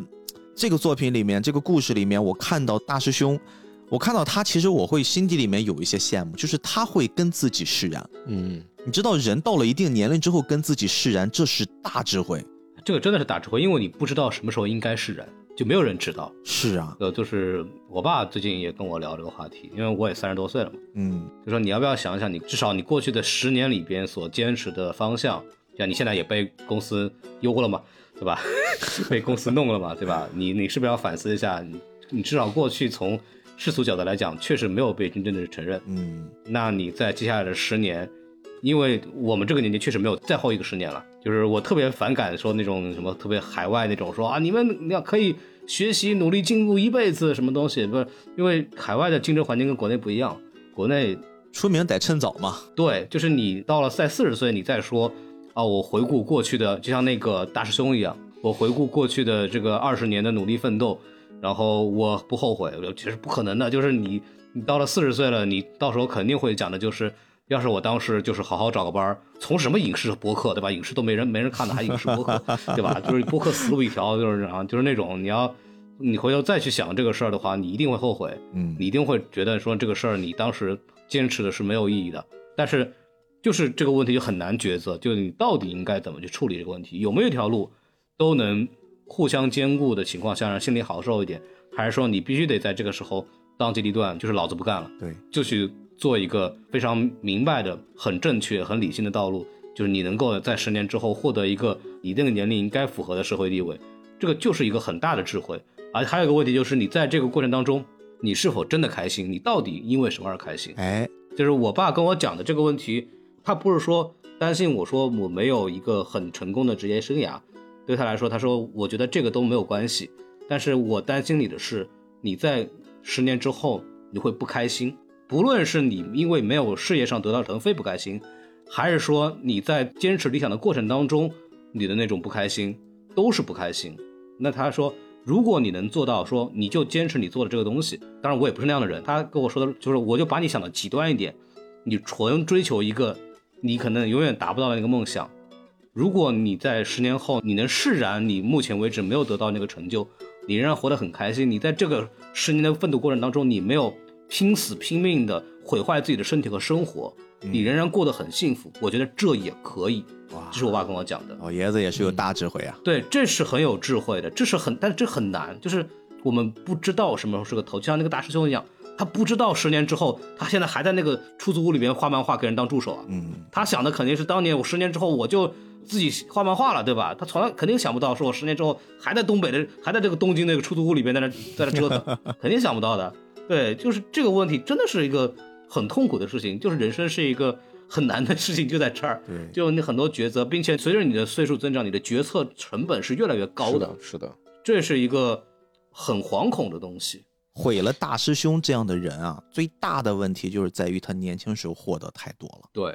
这个作品里面，这个故事里面，我看到大师兄，我看到他，其实我会心底里面有一些羡慕，就是他会跟自己释然。嗯，你知道，人到了一定年龄之后跟自己释然，这是大智慧。这个真的是打智慧，因为你不知道什么时候应该是人。就没有人知道，是啊，呃，就是我爸最近也跟我聊这个话题，因为我也三十多岁了嘛，嗯，就说你要不要想一想，你至少你过去的十年里边所坚持的方向，像你现在也被公司优了嘛，对吧？被公司弄了嘛，对吧？你你是不是要反思一下？你你至少过去从世俗角度来讲，确实没有被真正的承认，嗯，那你在接下来的十年。因为我们这个年纪确实没有再后一个十年了，就是我特别反感说那种什么特别海外那种说啊，你们你要可以学习努力进步一辈子什么东西，不是因为海外的竞争环境跟国内不一样，国内出名得趁早嘛。对，就是你到了在四十岁，你再说啊，我回顾过去的，就像那个大师兄一样，我回顾过去的这个二十年的努力奋斗，然后我不后悔，其实不可能的，就是你你到了四十岁了，你到时候肯定会讲的就是。要是我当时就是好好找个班儿从什么影视播客，对吧？影视都没人没人看的，还影视播客，对吧？就是播客死路一条，就是啊，就是那种你要你回头再去想这个事儿的话，你一定会后悔，嗯，你一定会觉得说这个事儿你当时坚持的是没有意义的。但是就是这个问题就很难抉择，就是你到底应该怎么去处理这个问题？有没有一条路都能互相兼顾的情况下，让心里好受一点？还是说你必须得在这个时候当机立断，就是老子不干了，对，就去。做一个非常明白的、很正确、很理性的道路，就是你能够在十年之后获得一个你那个年龄应该符合的社会地位，这个就是一个很大的智慧。而还有一个问题就是，你在这个过程当中，你是否真的开心？你到底因为什么而开心？哎，就是我爸跟我讲的这个问题，他不是说担心我说我没有一个很成功的职业生涯，对他来说，他说我觉得这个都没有关系，但是我担心你的是，你在十年之后你会不开心。不论是你因为没有事业上得到腾飞不开心，还是说你在坚持理想的过程当中，你的那种不开心，都是不开心。那他说，如果你能做到，说你就坚持你做的这个东西。当然，我也不是那样的人。他跟我说的就是，我就把你想的极端一点，你纯追求一个你可能永远达不到的那个梦想。如果你在十年后你能释然你目前为止没有得到那个成就，你仍然活得很开心，你在这个十年的奋斗过程当中，你没有拼死拼命的毁坏自己的身体和生活，你仍然过得很幸福，我觉得这也可以。哇，这是我爸跟我讲的。老爷子也是有大智慧啊。对，这是很有智慧的，这是很，但是这很难，就是我们不知道什么时候是个头，就像那个大师兄一样。他不知道十年之后，他现在还在那个出租屋里面画漫画，给人当助手啊。嗯，他想的肯定是当年我十年之后我就自己画漫画了，对吧？他从来肯定想不到，说我十年之后还在东北的，还在这个东京那个出租屋里边在那在那折腾，肯定想不到的。对，就是这个问题真的是一个很痛苦的事情，就是人生是一个很难的事情，就在这儿。对，就你很多抉择，并且随着你的岁数增长，你的决策成本是越来越高的。是的，这是一个很惶恐的东西。毁了大师兄这样的人啊，最大的问题就是在于他年轻时候获得太多了。对，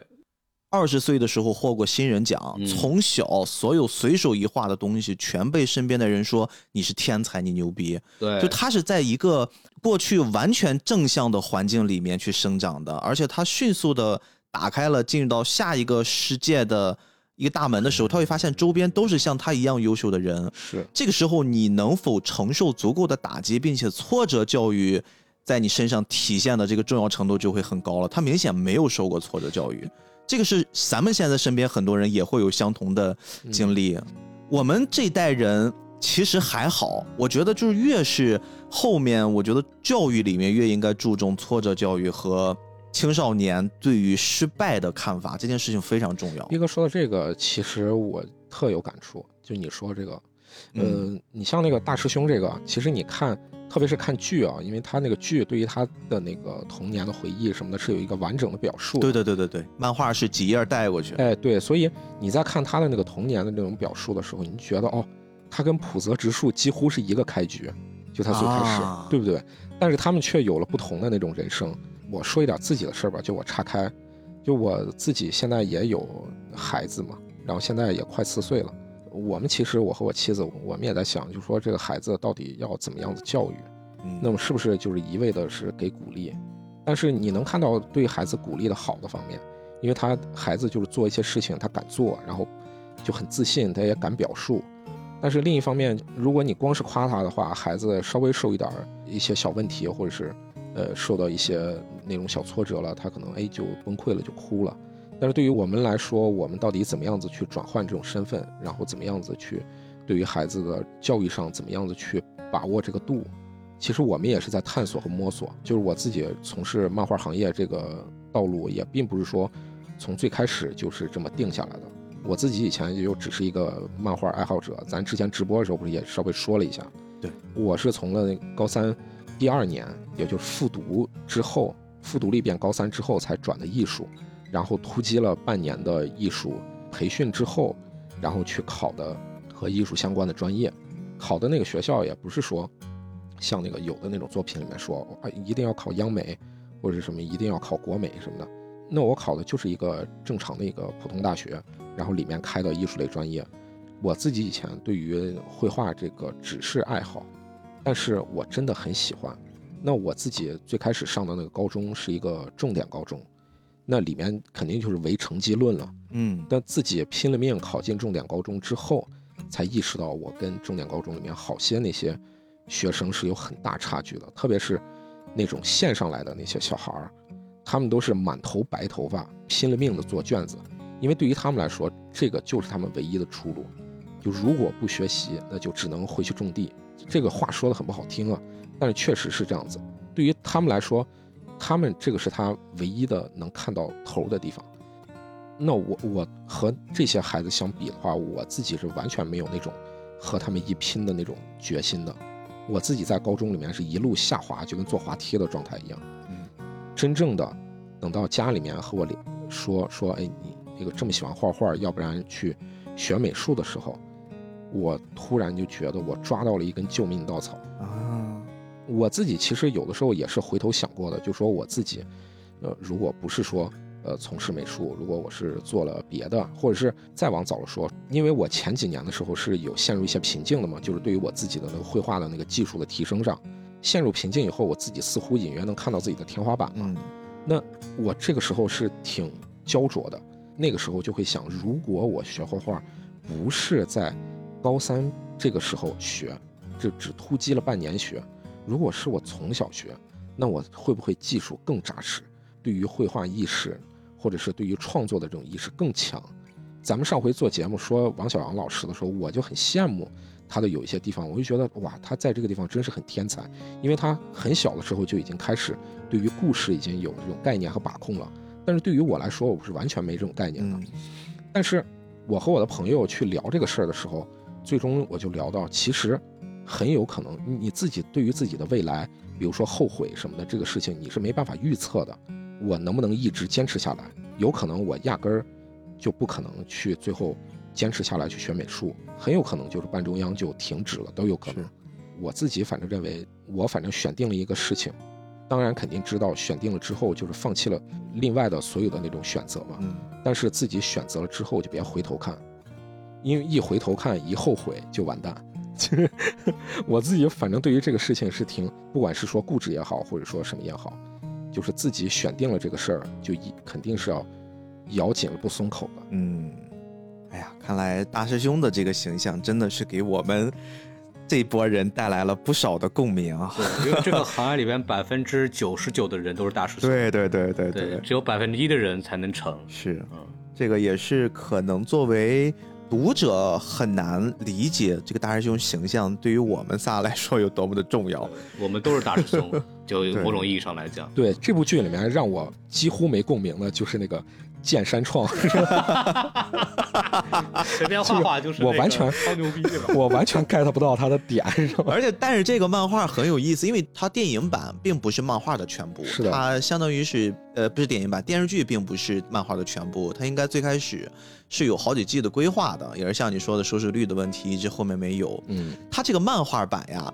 二十岁的时候获过新人奖，从小所有随手一画的东西全被身边的人说你是天才，你牛逼。对，就他是在一个过去完全正向的环境里面去生长的，而且他迅速的打开了进入到下一个世界的。一个大门的时候，他会发现周边都是像他一样优秀的人。是这个时候，你能否承受足够的打击，并且挫折教育在你身上体现的这个重要程度就会很高了。他明显没有受过挫折教育，这个是咱们现在身边很多人也会有相同的经历。我们这代人其实还好，我觉得就是越是后面，我觉得教育里面越应该注重挫折教育和。青少年对于失败的看法，这件事情非常重要。一哥说的这个，其实我特有感触。就你说这个，呃，你像那个大师兄这个，其实你看，特别是看剧啊，因为他那个剧对于他的那个童年的回忆什么的，是有一个完整的表述。对对对对对，漫画是几页带过去。哎，对，所以你在看他的那个童年的那种表述的时候，你觉得哦，他跟浦泽直树几乎是一个开局，就他最开始，对不对？但是他们却有了不同的那种人生。我说一点自己的事儿吧，就我岔开，就我自己现在也有孩子嘛，然后现在也快四岁了。我们其实我和我妻子，我们也在想，就说这个孩子到底要怎么样子教育？那么是不是就是一味的是给鼓励？但是你能看到对孩子鼓励的好的方面，因为他孩子就是做一些事情他敢做，然后就很自信，他也敢表述。但是另一方面，如果你光是夸他的话，孩子稍微受一点一些小问题，或者是。呃，受到一些那种小挫折了，他可能哎就崩溃了，就哭了。但是对于我们来说，我们到底怎么样子去转换这种身份，然后怎么样子去对于孩子的教育上怎么样子去把握这个度？其实我们也是在探索和摸索。就是我自己从事漫画行业这个道路，也并不是说从最开始就是这么定下来的。我自己以前也就只是一个漫画爱好者，咱之前直播的时候不是也稍微说了一下？对，我是从了高三。第二年，也就是复读之后，复读了一遍高三之后才转的艺术，然后突击了半年的艺术培训之后，然后去考的和艺术相关的专业。考的那个学校也不是说像那个有的那种作品里面说啊一定要考央美或者什么一定要考国美什么的。那我考的就是一个正常的一个普通大学，然后里面开的艺术类专业。我自己以前对于绘画这个只是爱好。但是我真的很喜欢。那我自己最开始上的那个高中是一个重点高中，那里面肯定就是唯成绩论了。嗯，但自己拼了命考进重点高中之后，才意识到我跟重点高中里面好些那些学生是有很大差距的。特别是那种线上来的那些小孩儿，他们都是满头白头发，拼了命的做卷子，因为对于他们来说，这个就是他们唯一的出路。就如果不学习，那就只能回去种地。这个话说的很不好听啊，但是确实是这样子。对于他们来说，他们这个是他唯一的能看到头的地方。那我我和这些孩子相比的话，我自己是完全没有那种和他们一拼的那种决心的。我自己在高中里面是一路下滑，就跟坐滑梯的状态一样。嗯，真正的等到家里面和我说说，哎，你那个这么喜欢画画，要不然去学美术的时候。我突然就觉得我抓到了一根救命稻草啊！我自己其实有的时候也是回头想过的，就说我自己，呃，如果不是说呃从事美术，如果我是做了别的，或者是再往早了说，因为我前几年的时候是有陷入一些瓶颈的嘛，就是对于我自己的那个绘画的那个技术的提升上，陷入瓶颈以后，我自己似乎隐约能看到自己的天花板了。那我这个时候是挺焦灼的，那个时候就会想，如果我学画画不是在高三这个时候学，就只突击了半年学，如果是我从小学，那我会不会技术更扎实？对于绘画意识，或者是对于创作的这种意识更强。咱们上回做节目说王小阳老师的时候，我就很羡慕他的有一些地方，我就觉得哇，他在这个地方真是很天才，因为他很小的时候就已经开始对于故事已经有这种概念和把控了。但是对于我来说，我是完全没这种概念的。但是我和我的朋友去聊这个事儿的时候，最终我就聊到，其实很有可能你自己对于自己的未来，比如说后悔什么的这个事情，你是没办法预测的。我能不能一直坚持下来？有可能我压根儿就不可能去最后坚持下来去学美术，很有可能就是半中央就停止了，都有可能。我自己反正认为，我反正选定了一个事情，当然肯定知道选定了之后就是放弃了另外的所有的那种选择嘛。嗯。但是自己选择了之后就别回头看，因为一回头看一后悔就完蛋。其 实我自己反正对于这个事情是挺，不管是说固执也好，或者说什么也好。就是自己选定了这个事儿，就一肯定是要咬紧了不松口的。嗯，哎呀，看来大师兄的这个形象真的是给我们这波人带来了不少的共鸣啊！因为这个行业里边百分之九十九的人都是大师兄，对对对对对，只有百分之一的人才能成。是，嗯，这个也是可能作为。读者很难理解这个大师兄形象对于我们仨来说有多么的重要。我们都是大师兄，就某种意义上来讲。对这部剧里面让我几乎没共鸣的就是那个。剑山创，随便画画就是我完全超牛逼，对吧？我完全 get 不到他的点，而且但是这个漫画很有意思，因为它电影版并不是漫画的全部，是的，它相当于是呃不是电影版，电视剧并不是漫画的全部，它应该最开始是有好几季的规划的，也是像你说的收视率的问题，一直后面没有。嗯，它这个漫画版呀。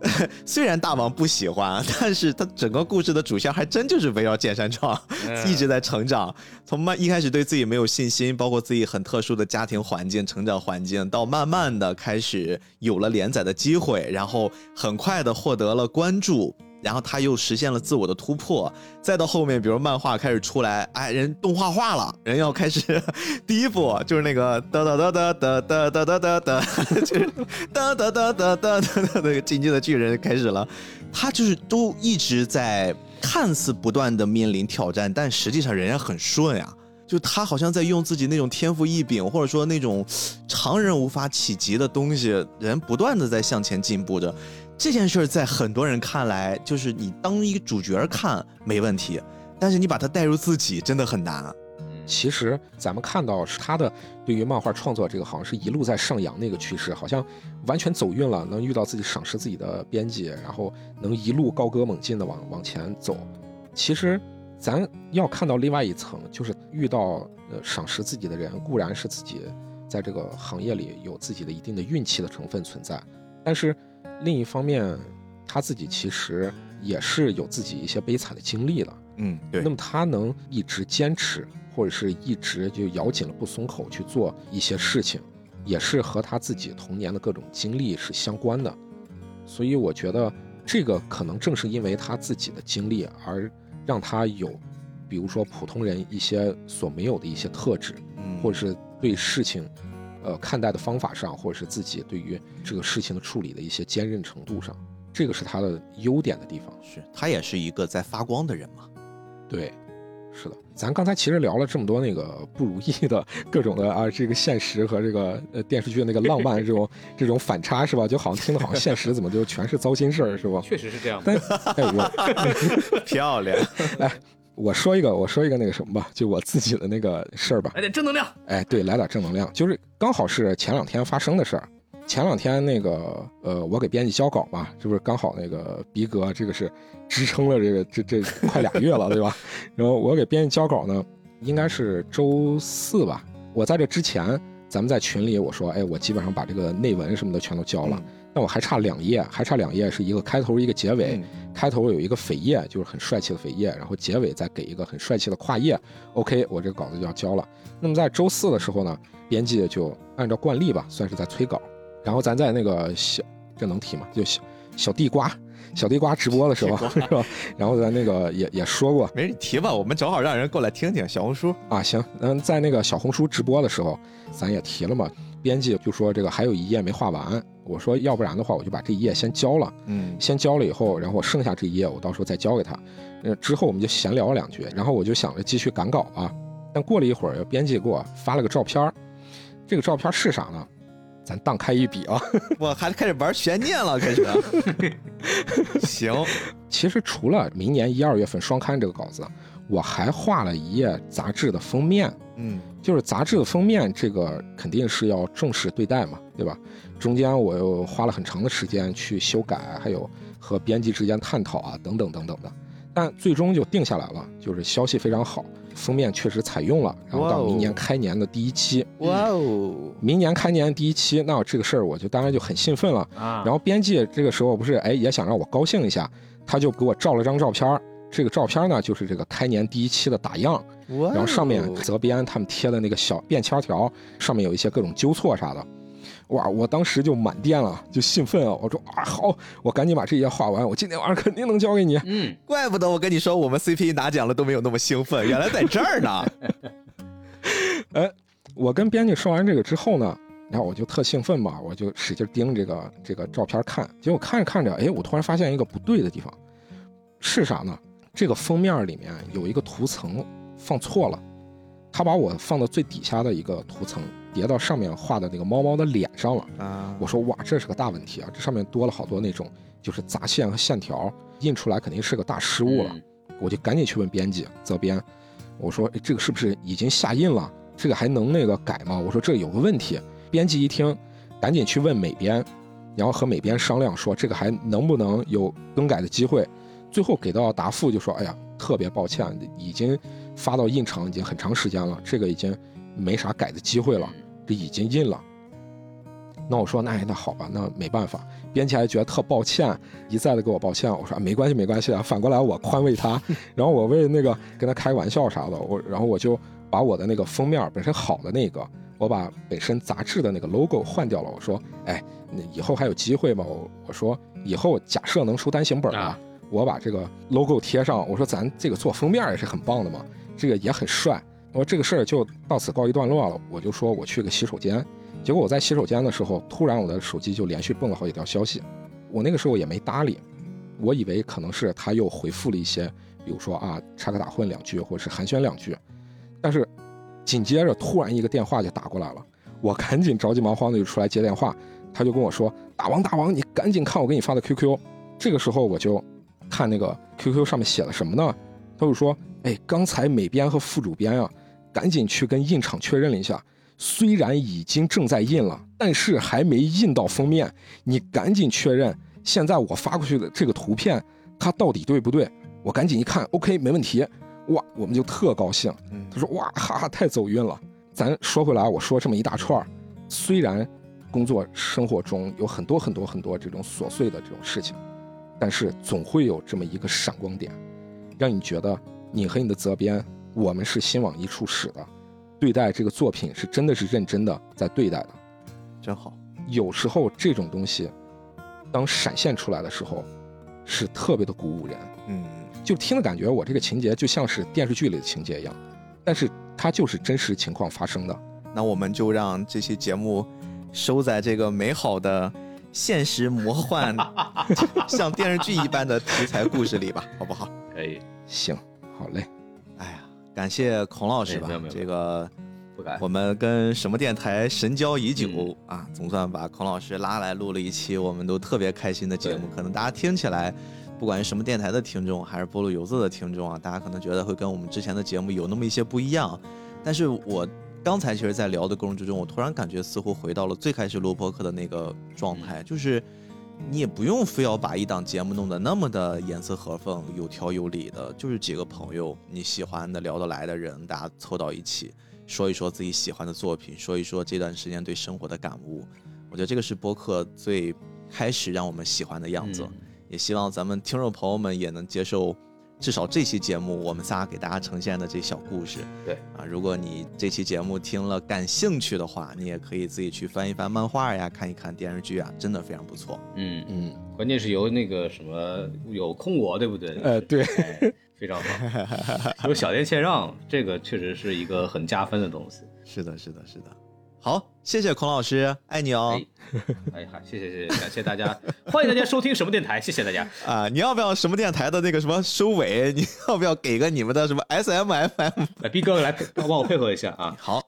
虽然大王不喜欢，但是他整个故事的主线还真就是围绕剑山创 一直在成长。从慢一开始对自己没有信心，包括自己很特殊的家庭环境、成长环境，到慢慢的开始有了连载的机会，然后很快的获得了关注。然后他又实现了自我的突破，再到后面，比如漫画开始出来，哎，人动画化了，人要开始 第一部就是那个哒哒哒哒哒哒哒哒哒哒，就是哒哒哒哒哒哒那个进击的巨人开始了，他就是都一直在看似不断的面临挑战，但实际上人家很顺呀，就他好像在用自己那种天赋异禀，或者说那种常人无法企及的东西，人不断的在向前进步着。这件事在很多人看来，就是你当一个主角看没问题，但是你把它带入自己真的很难。其实咱们看到是他的对于漫画创作这个，好像是一路在上扬那个趋势，好像完全走运了，能遇到自己赏识自己的编辑，然后能一路高歌猛进的往往前走。其实咱要看到另外一层，就是遇到呃赏识自己的人，固然是自己在这个行业里有自己的一定的运气的成分存在，但是。另一方面，他自己其实也是有自己一些悲惨的经历的。嗯，对。那么他能一直坚持，或者是一直就咬紧了不松口去做一些事情，也是和他自己童年的各种经历是相关的。所以我觉得这个可能正是因为他自己的经历，而让他有，比如说普通人一些所没有的一些特质，或者是对事情。呃，看待的方法上，或者是自己对于这个事情的处理的一些坚韧程度上，这个是他的优点的地方。是他也是一个在发光的人嘛？对，是的。咱刚才其实聊了这么多那个不如意的各种的啊，这个现实和这个呃电视剧那个浪漫这种 这种反差是吧？就好像听的好像现实怎么就全是糟心事儿是吧？确实是这样。但哎我 漂亮哎。我说一个，我说一个那个什么吧，就我自己的那个事儿吧。来点正能量。哎，对，来点正能量，就是刚好是前两天发生的事儿。前两天那个，呃，我给编辑交稿嘛，这不是刚好那个逼哥，这个是支撑了这个这这快俩月了，对吧？然后我给编辑交稿呢，应该是周四吧。我在这之前，咱们在群里我说，哎，我基本上把这个内文什么的全都交了，但我还差两页，还差两页是一个开头一个结尾。开开头有一个扉页，就是很帅气的扉页，然后结尾再给一个很帅气的跨页。OK，我这个稿子就要交了。那么在周四的时候呢，编辑就按照惯例吧，算是在催稿。然后咱在那个小，这能提吗？就小小地瓜。小地瓜直播的时候是吧？然后咱那个也也说过，没你提吧，我们正好让人过来听听小红书啊。行，嗯，在那个小红书直播的时候，咱也提了嘛。编辑就说这个还有一页没画完，我说要不然的话，我就把这一页先交了。嗯，先交了以后，然后剩下这一页我到时候再交给他。呃，之后我们就闲聊了两句，然后我就想着继续赶稿啊。但过了一会儿，编辑给我发了个照片这个照片是啥呢？咱荡开一笔啊！我还开始玩悬念了，开始。行，其实除了明年一二月份双刊这个稿子，我还画了一页杂志的封面。嗯，就是杂志的封面，这个肯定是要重视对待嘛，对吧？中间我又花了很长的时间去修改，还有和编辑之间探讨啊，等等等等的。但最终就定下来了，就是消息非常好。封面确实采用了，然后到明年开年的第一期，哇哦！明年开年第一期，那这个事儿我就当然就很兴奋了啊。然后编辑这个时候不是哎也想让我高兴一下，他就给我照了张照片儿这个照片呢就是这个开年第一期的打样，然后上面责编他们贴的那个小便签条，上面有一些各种纠错啥的。哇！我当时就满电了，就兴奋啊！我说啊，好，我赶紧把这页画完，我今天晚上肯定能交给你。嗯，怪不得我跟你说，我们 CP 拿奖了都没有那么兴奋，原来在这儿呢。哎，我跟编辑说完这个之后呢，然后我就特兴奋嘛，我就使劲盯这个这个照片看，结果看着看着，哎，我突然发现一个不对的地方，是啥呢？这个封面里面有一个图层放错了，他把我放到最底下的一个图层。叠到上面画的那个猫猫的脸上了啊！我说哇，这是个大问题啊！这上面多了好多那种就是杂线和线条，印出来肯定是个大失误了。我就赶紧去问编辑责编，我说这个是不是已经下印了？这个还能那个改吗？我说这有个问题。编辑一听，赶紧去问美编，然后和美编商量说这个还能不能有更改的机会？最后给到答复就说，哎呀，特别抱歉，已经发到印厂已经很长时间了，这个已经没啥改的机会了。这已经印了，那我说那那好吧，那没办法。编辑还觉得特抱歉，一再的给我抱歉。我说没关系没关系啊，反过来我宽慰他，然后我为那个跟他开玩笑啥的，我然后我就把我的那个封面本身好的那个，我把本身杂志的那个 logo 换掉了。我说哎，那以后还有机会吗？我我说以后假设能出单行本了，我把这个 logo 贴上。我说咱这个做封面也是很棒的嘛，这个也很帅。我说这个事儿就到此告一段落了。我就说我去个洗手间，结果我在洗手间的时候，突然我的手机就连续蹦了好几条消息。我那个时候也没搭理，我以为可能是他又回复了一些，比如说啊插科打诨两句，或者是寒暄两句。但是紧接着突然一个电话就打过来了，我赶紧着急忙慌的就出来接电话。他就跟我说：“大王大王，你赶紧看我给你发的 QQ。”这个时候我就看那个 QQ 上面写了什么呢？他就说：“哎，刚才美编和副主编啊。”赶紧去跟印厂确认了一下，虽然已经正在印了，但是还没印到封面。你赶紧确认，现在我发过去的这个图片，它到底对不对？我赶紧一看，OK，没问题。哇，我们就特高兴。他说哇，哈哈，太走运了。咱说回来，我说这么一大串虽然工作生活中有很多很多很多这种琐碎的这种事情，但是总会有这么一个闪光点，让你觉得你和你的责编。我们是心往一处使的，对待这个作品是真的是认真的在对待的，真好。有时候这种东西，当闪现出来的时候，是特别的鼓舞人。嗯，就听的感觉，我这个情节就像是电视剧里的情节一样，但是它就是真实情况发生的。那我们就让这期节目收在这个美好的现实魔幻，像电视剧一般的题材故事里吧，好不好？可以，行，好嘞。感谢孔老师吧，这个我们跟什么电台神交已久啊，总算把孔老师拉来录了一期我们都特别开心的节目。可能大家听起来，不管是什么电台的听众，还是菠萝油子的听众啊，大家可能觉得会跟我们之前的节目有那么一些不一样。但是我刚才其实，在聊的过程之中，我突然感觉似乎回到了最开始录播客的那个状态，就是。你也不用非要把一档节目弄得那么的严丝合缝、有条有理的，就是几个朋友你喜欢的、聊得来的人，大家凑到一起说一说自己喜欢的作品，说一说这段时间对生活的感悟。我觉得这个是播客最开始让我们喜欢的样子。也希望咱们听众朋友们也能接受。至少这期节目，我们仨给大家呈现的这小故事，对啊，如果你这期节目听了感兴趣的话，你也可以自己去翻一翻漫画呀，看一看电视剧啊，真的非常不错。嗯嗯，关键是由那个什么有空我，对不对？呃，对，非常好。有小店谦让，这个确实是一个很加分的东西。是的，是的，是的。好，谢谢孔老师，爱你哦。哎，好，谢谢谢谢，感谢大家，欢迎大家收听什么电台，谢谢大家 啊！你要不要什么电台的那个什么收尾？你要不要给个你们的什么 S M F M？来，B 哥来帮我配合一下啊！好。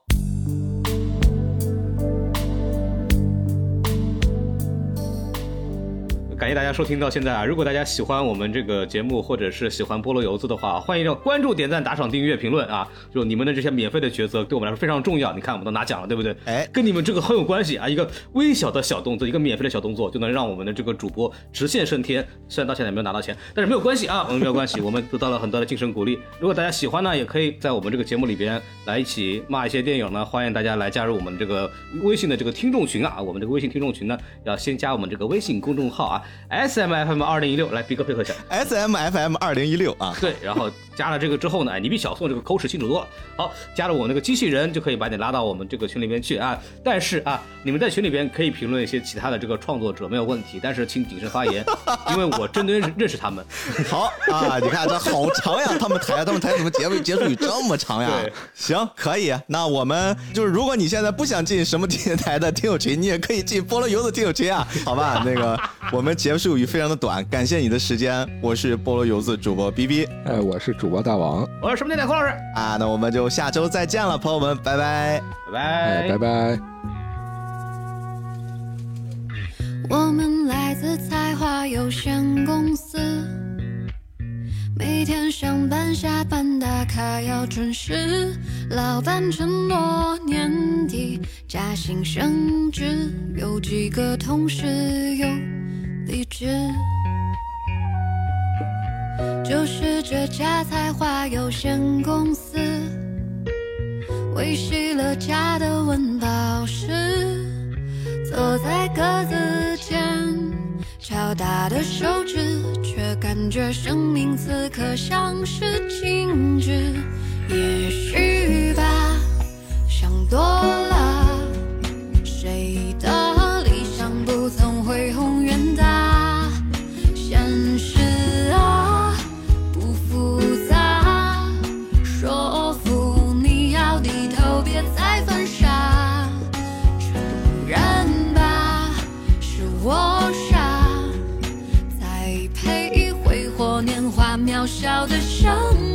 感谢大家收听到现在啊！如果大家喜欢我们这个节目，或者是喜欢菠萝油子的话，欢迎要关注、点赞、打赏、订阅、评论啊！就你们的这些免费的抉择，对我们来说非常重要。你看，我们都拿奖了，对不对？哎，跟你们这个很有关系啊！一个微小的小动作，一个免费的小动作，就能让我们的这个主播直线升天。虽然到现在没有拿到钱，但是没有关系啊，我们没有关系，我们得到了很多的精神鼓励。如果大家喜欢呢，也可以在我们这个节目里边来一起骂一些电影呢。欢迎大家来加入我们这个微信的这个听众群啊！我们这个微信听众群呢，要先加我们这个微信公众号啊，S M F。FM 二零一六，来逼哥配合一下。S M F M 二零一六啊，对，然后加了这个之后呢，哎，你比小宋这个口齿清楚多了。好，加了我那个机器人就可以把你拉到我们这个群里面去啊。但是啊，你们在群里边可以评论一些其他的这个创作者没有问题，但是请谨慎发言，因为我真的认识认识他们。好啊，你看这好长呀，他们台他们台怎么结尾结束语这么长呀？行，可以。那我们就是如果你现在不想进什么电台的听友群，你也可以进菠萝油的听友群啊。好吧，那个我们结束语非常的。短，感谢你的时间，我是菠萝油子主播 B B，哎，我是主播大王，我是什么电台孔老师啊，那我们就下周再见了，朋友们，拜拜，拜拜，拜拜。我们来自才华有限公司，每天上班下班打卡要准时，老板承诺年底加薪升职，有几个同事有。离职，就是这家才华有限公司，维系了家的温饱时，坐在格子间，敲打的手指，却感觉生命此刻像是静止。也许吧，想多了，谁的理想不曾恢宏远大？不小的伤。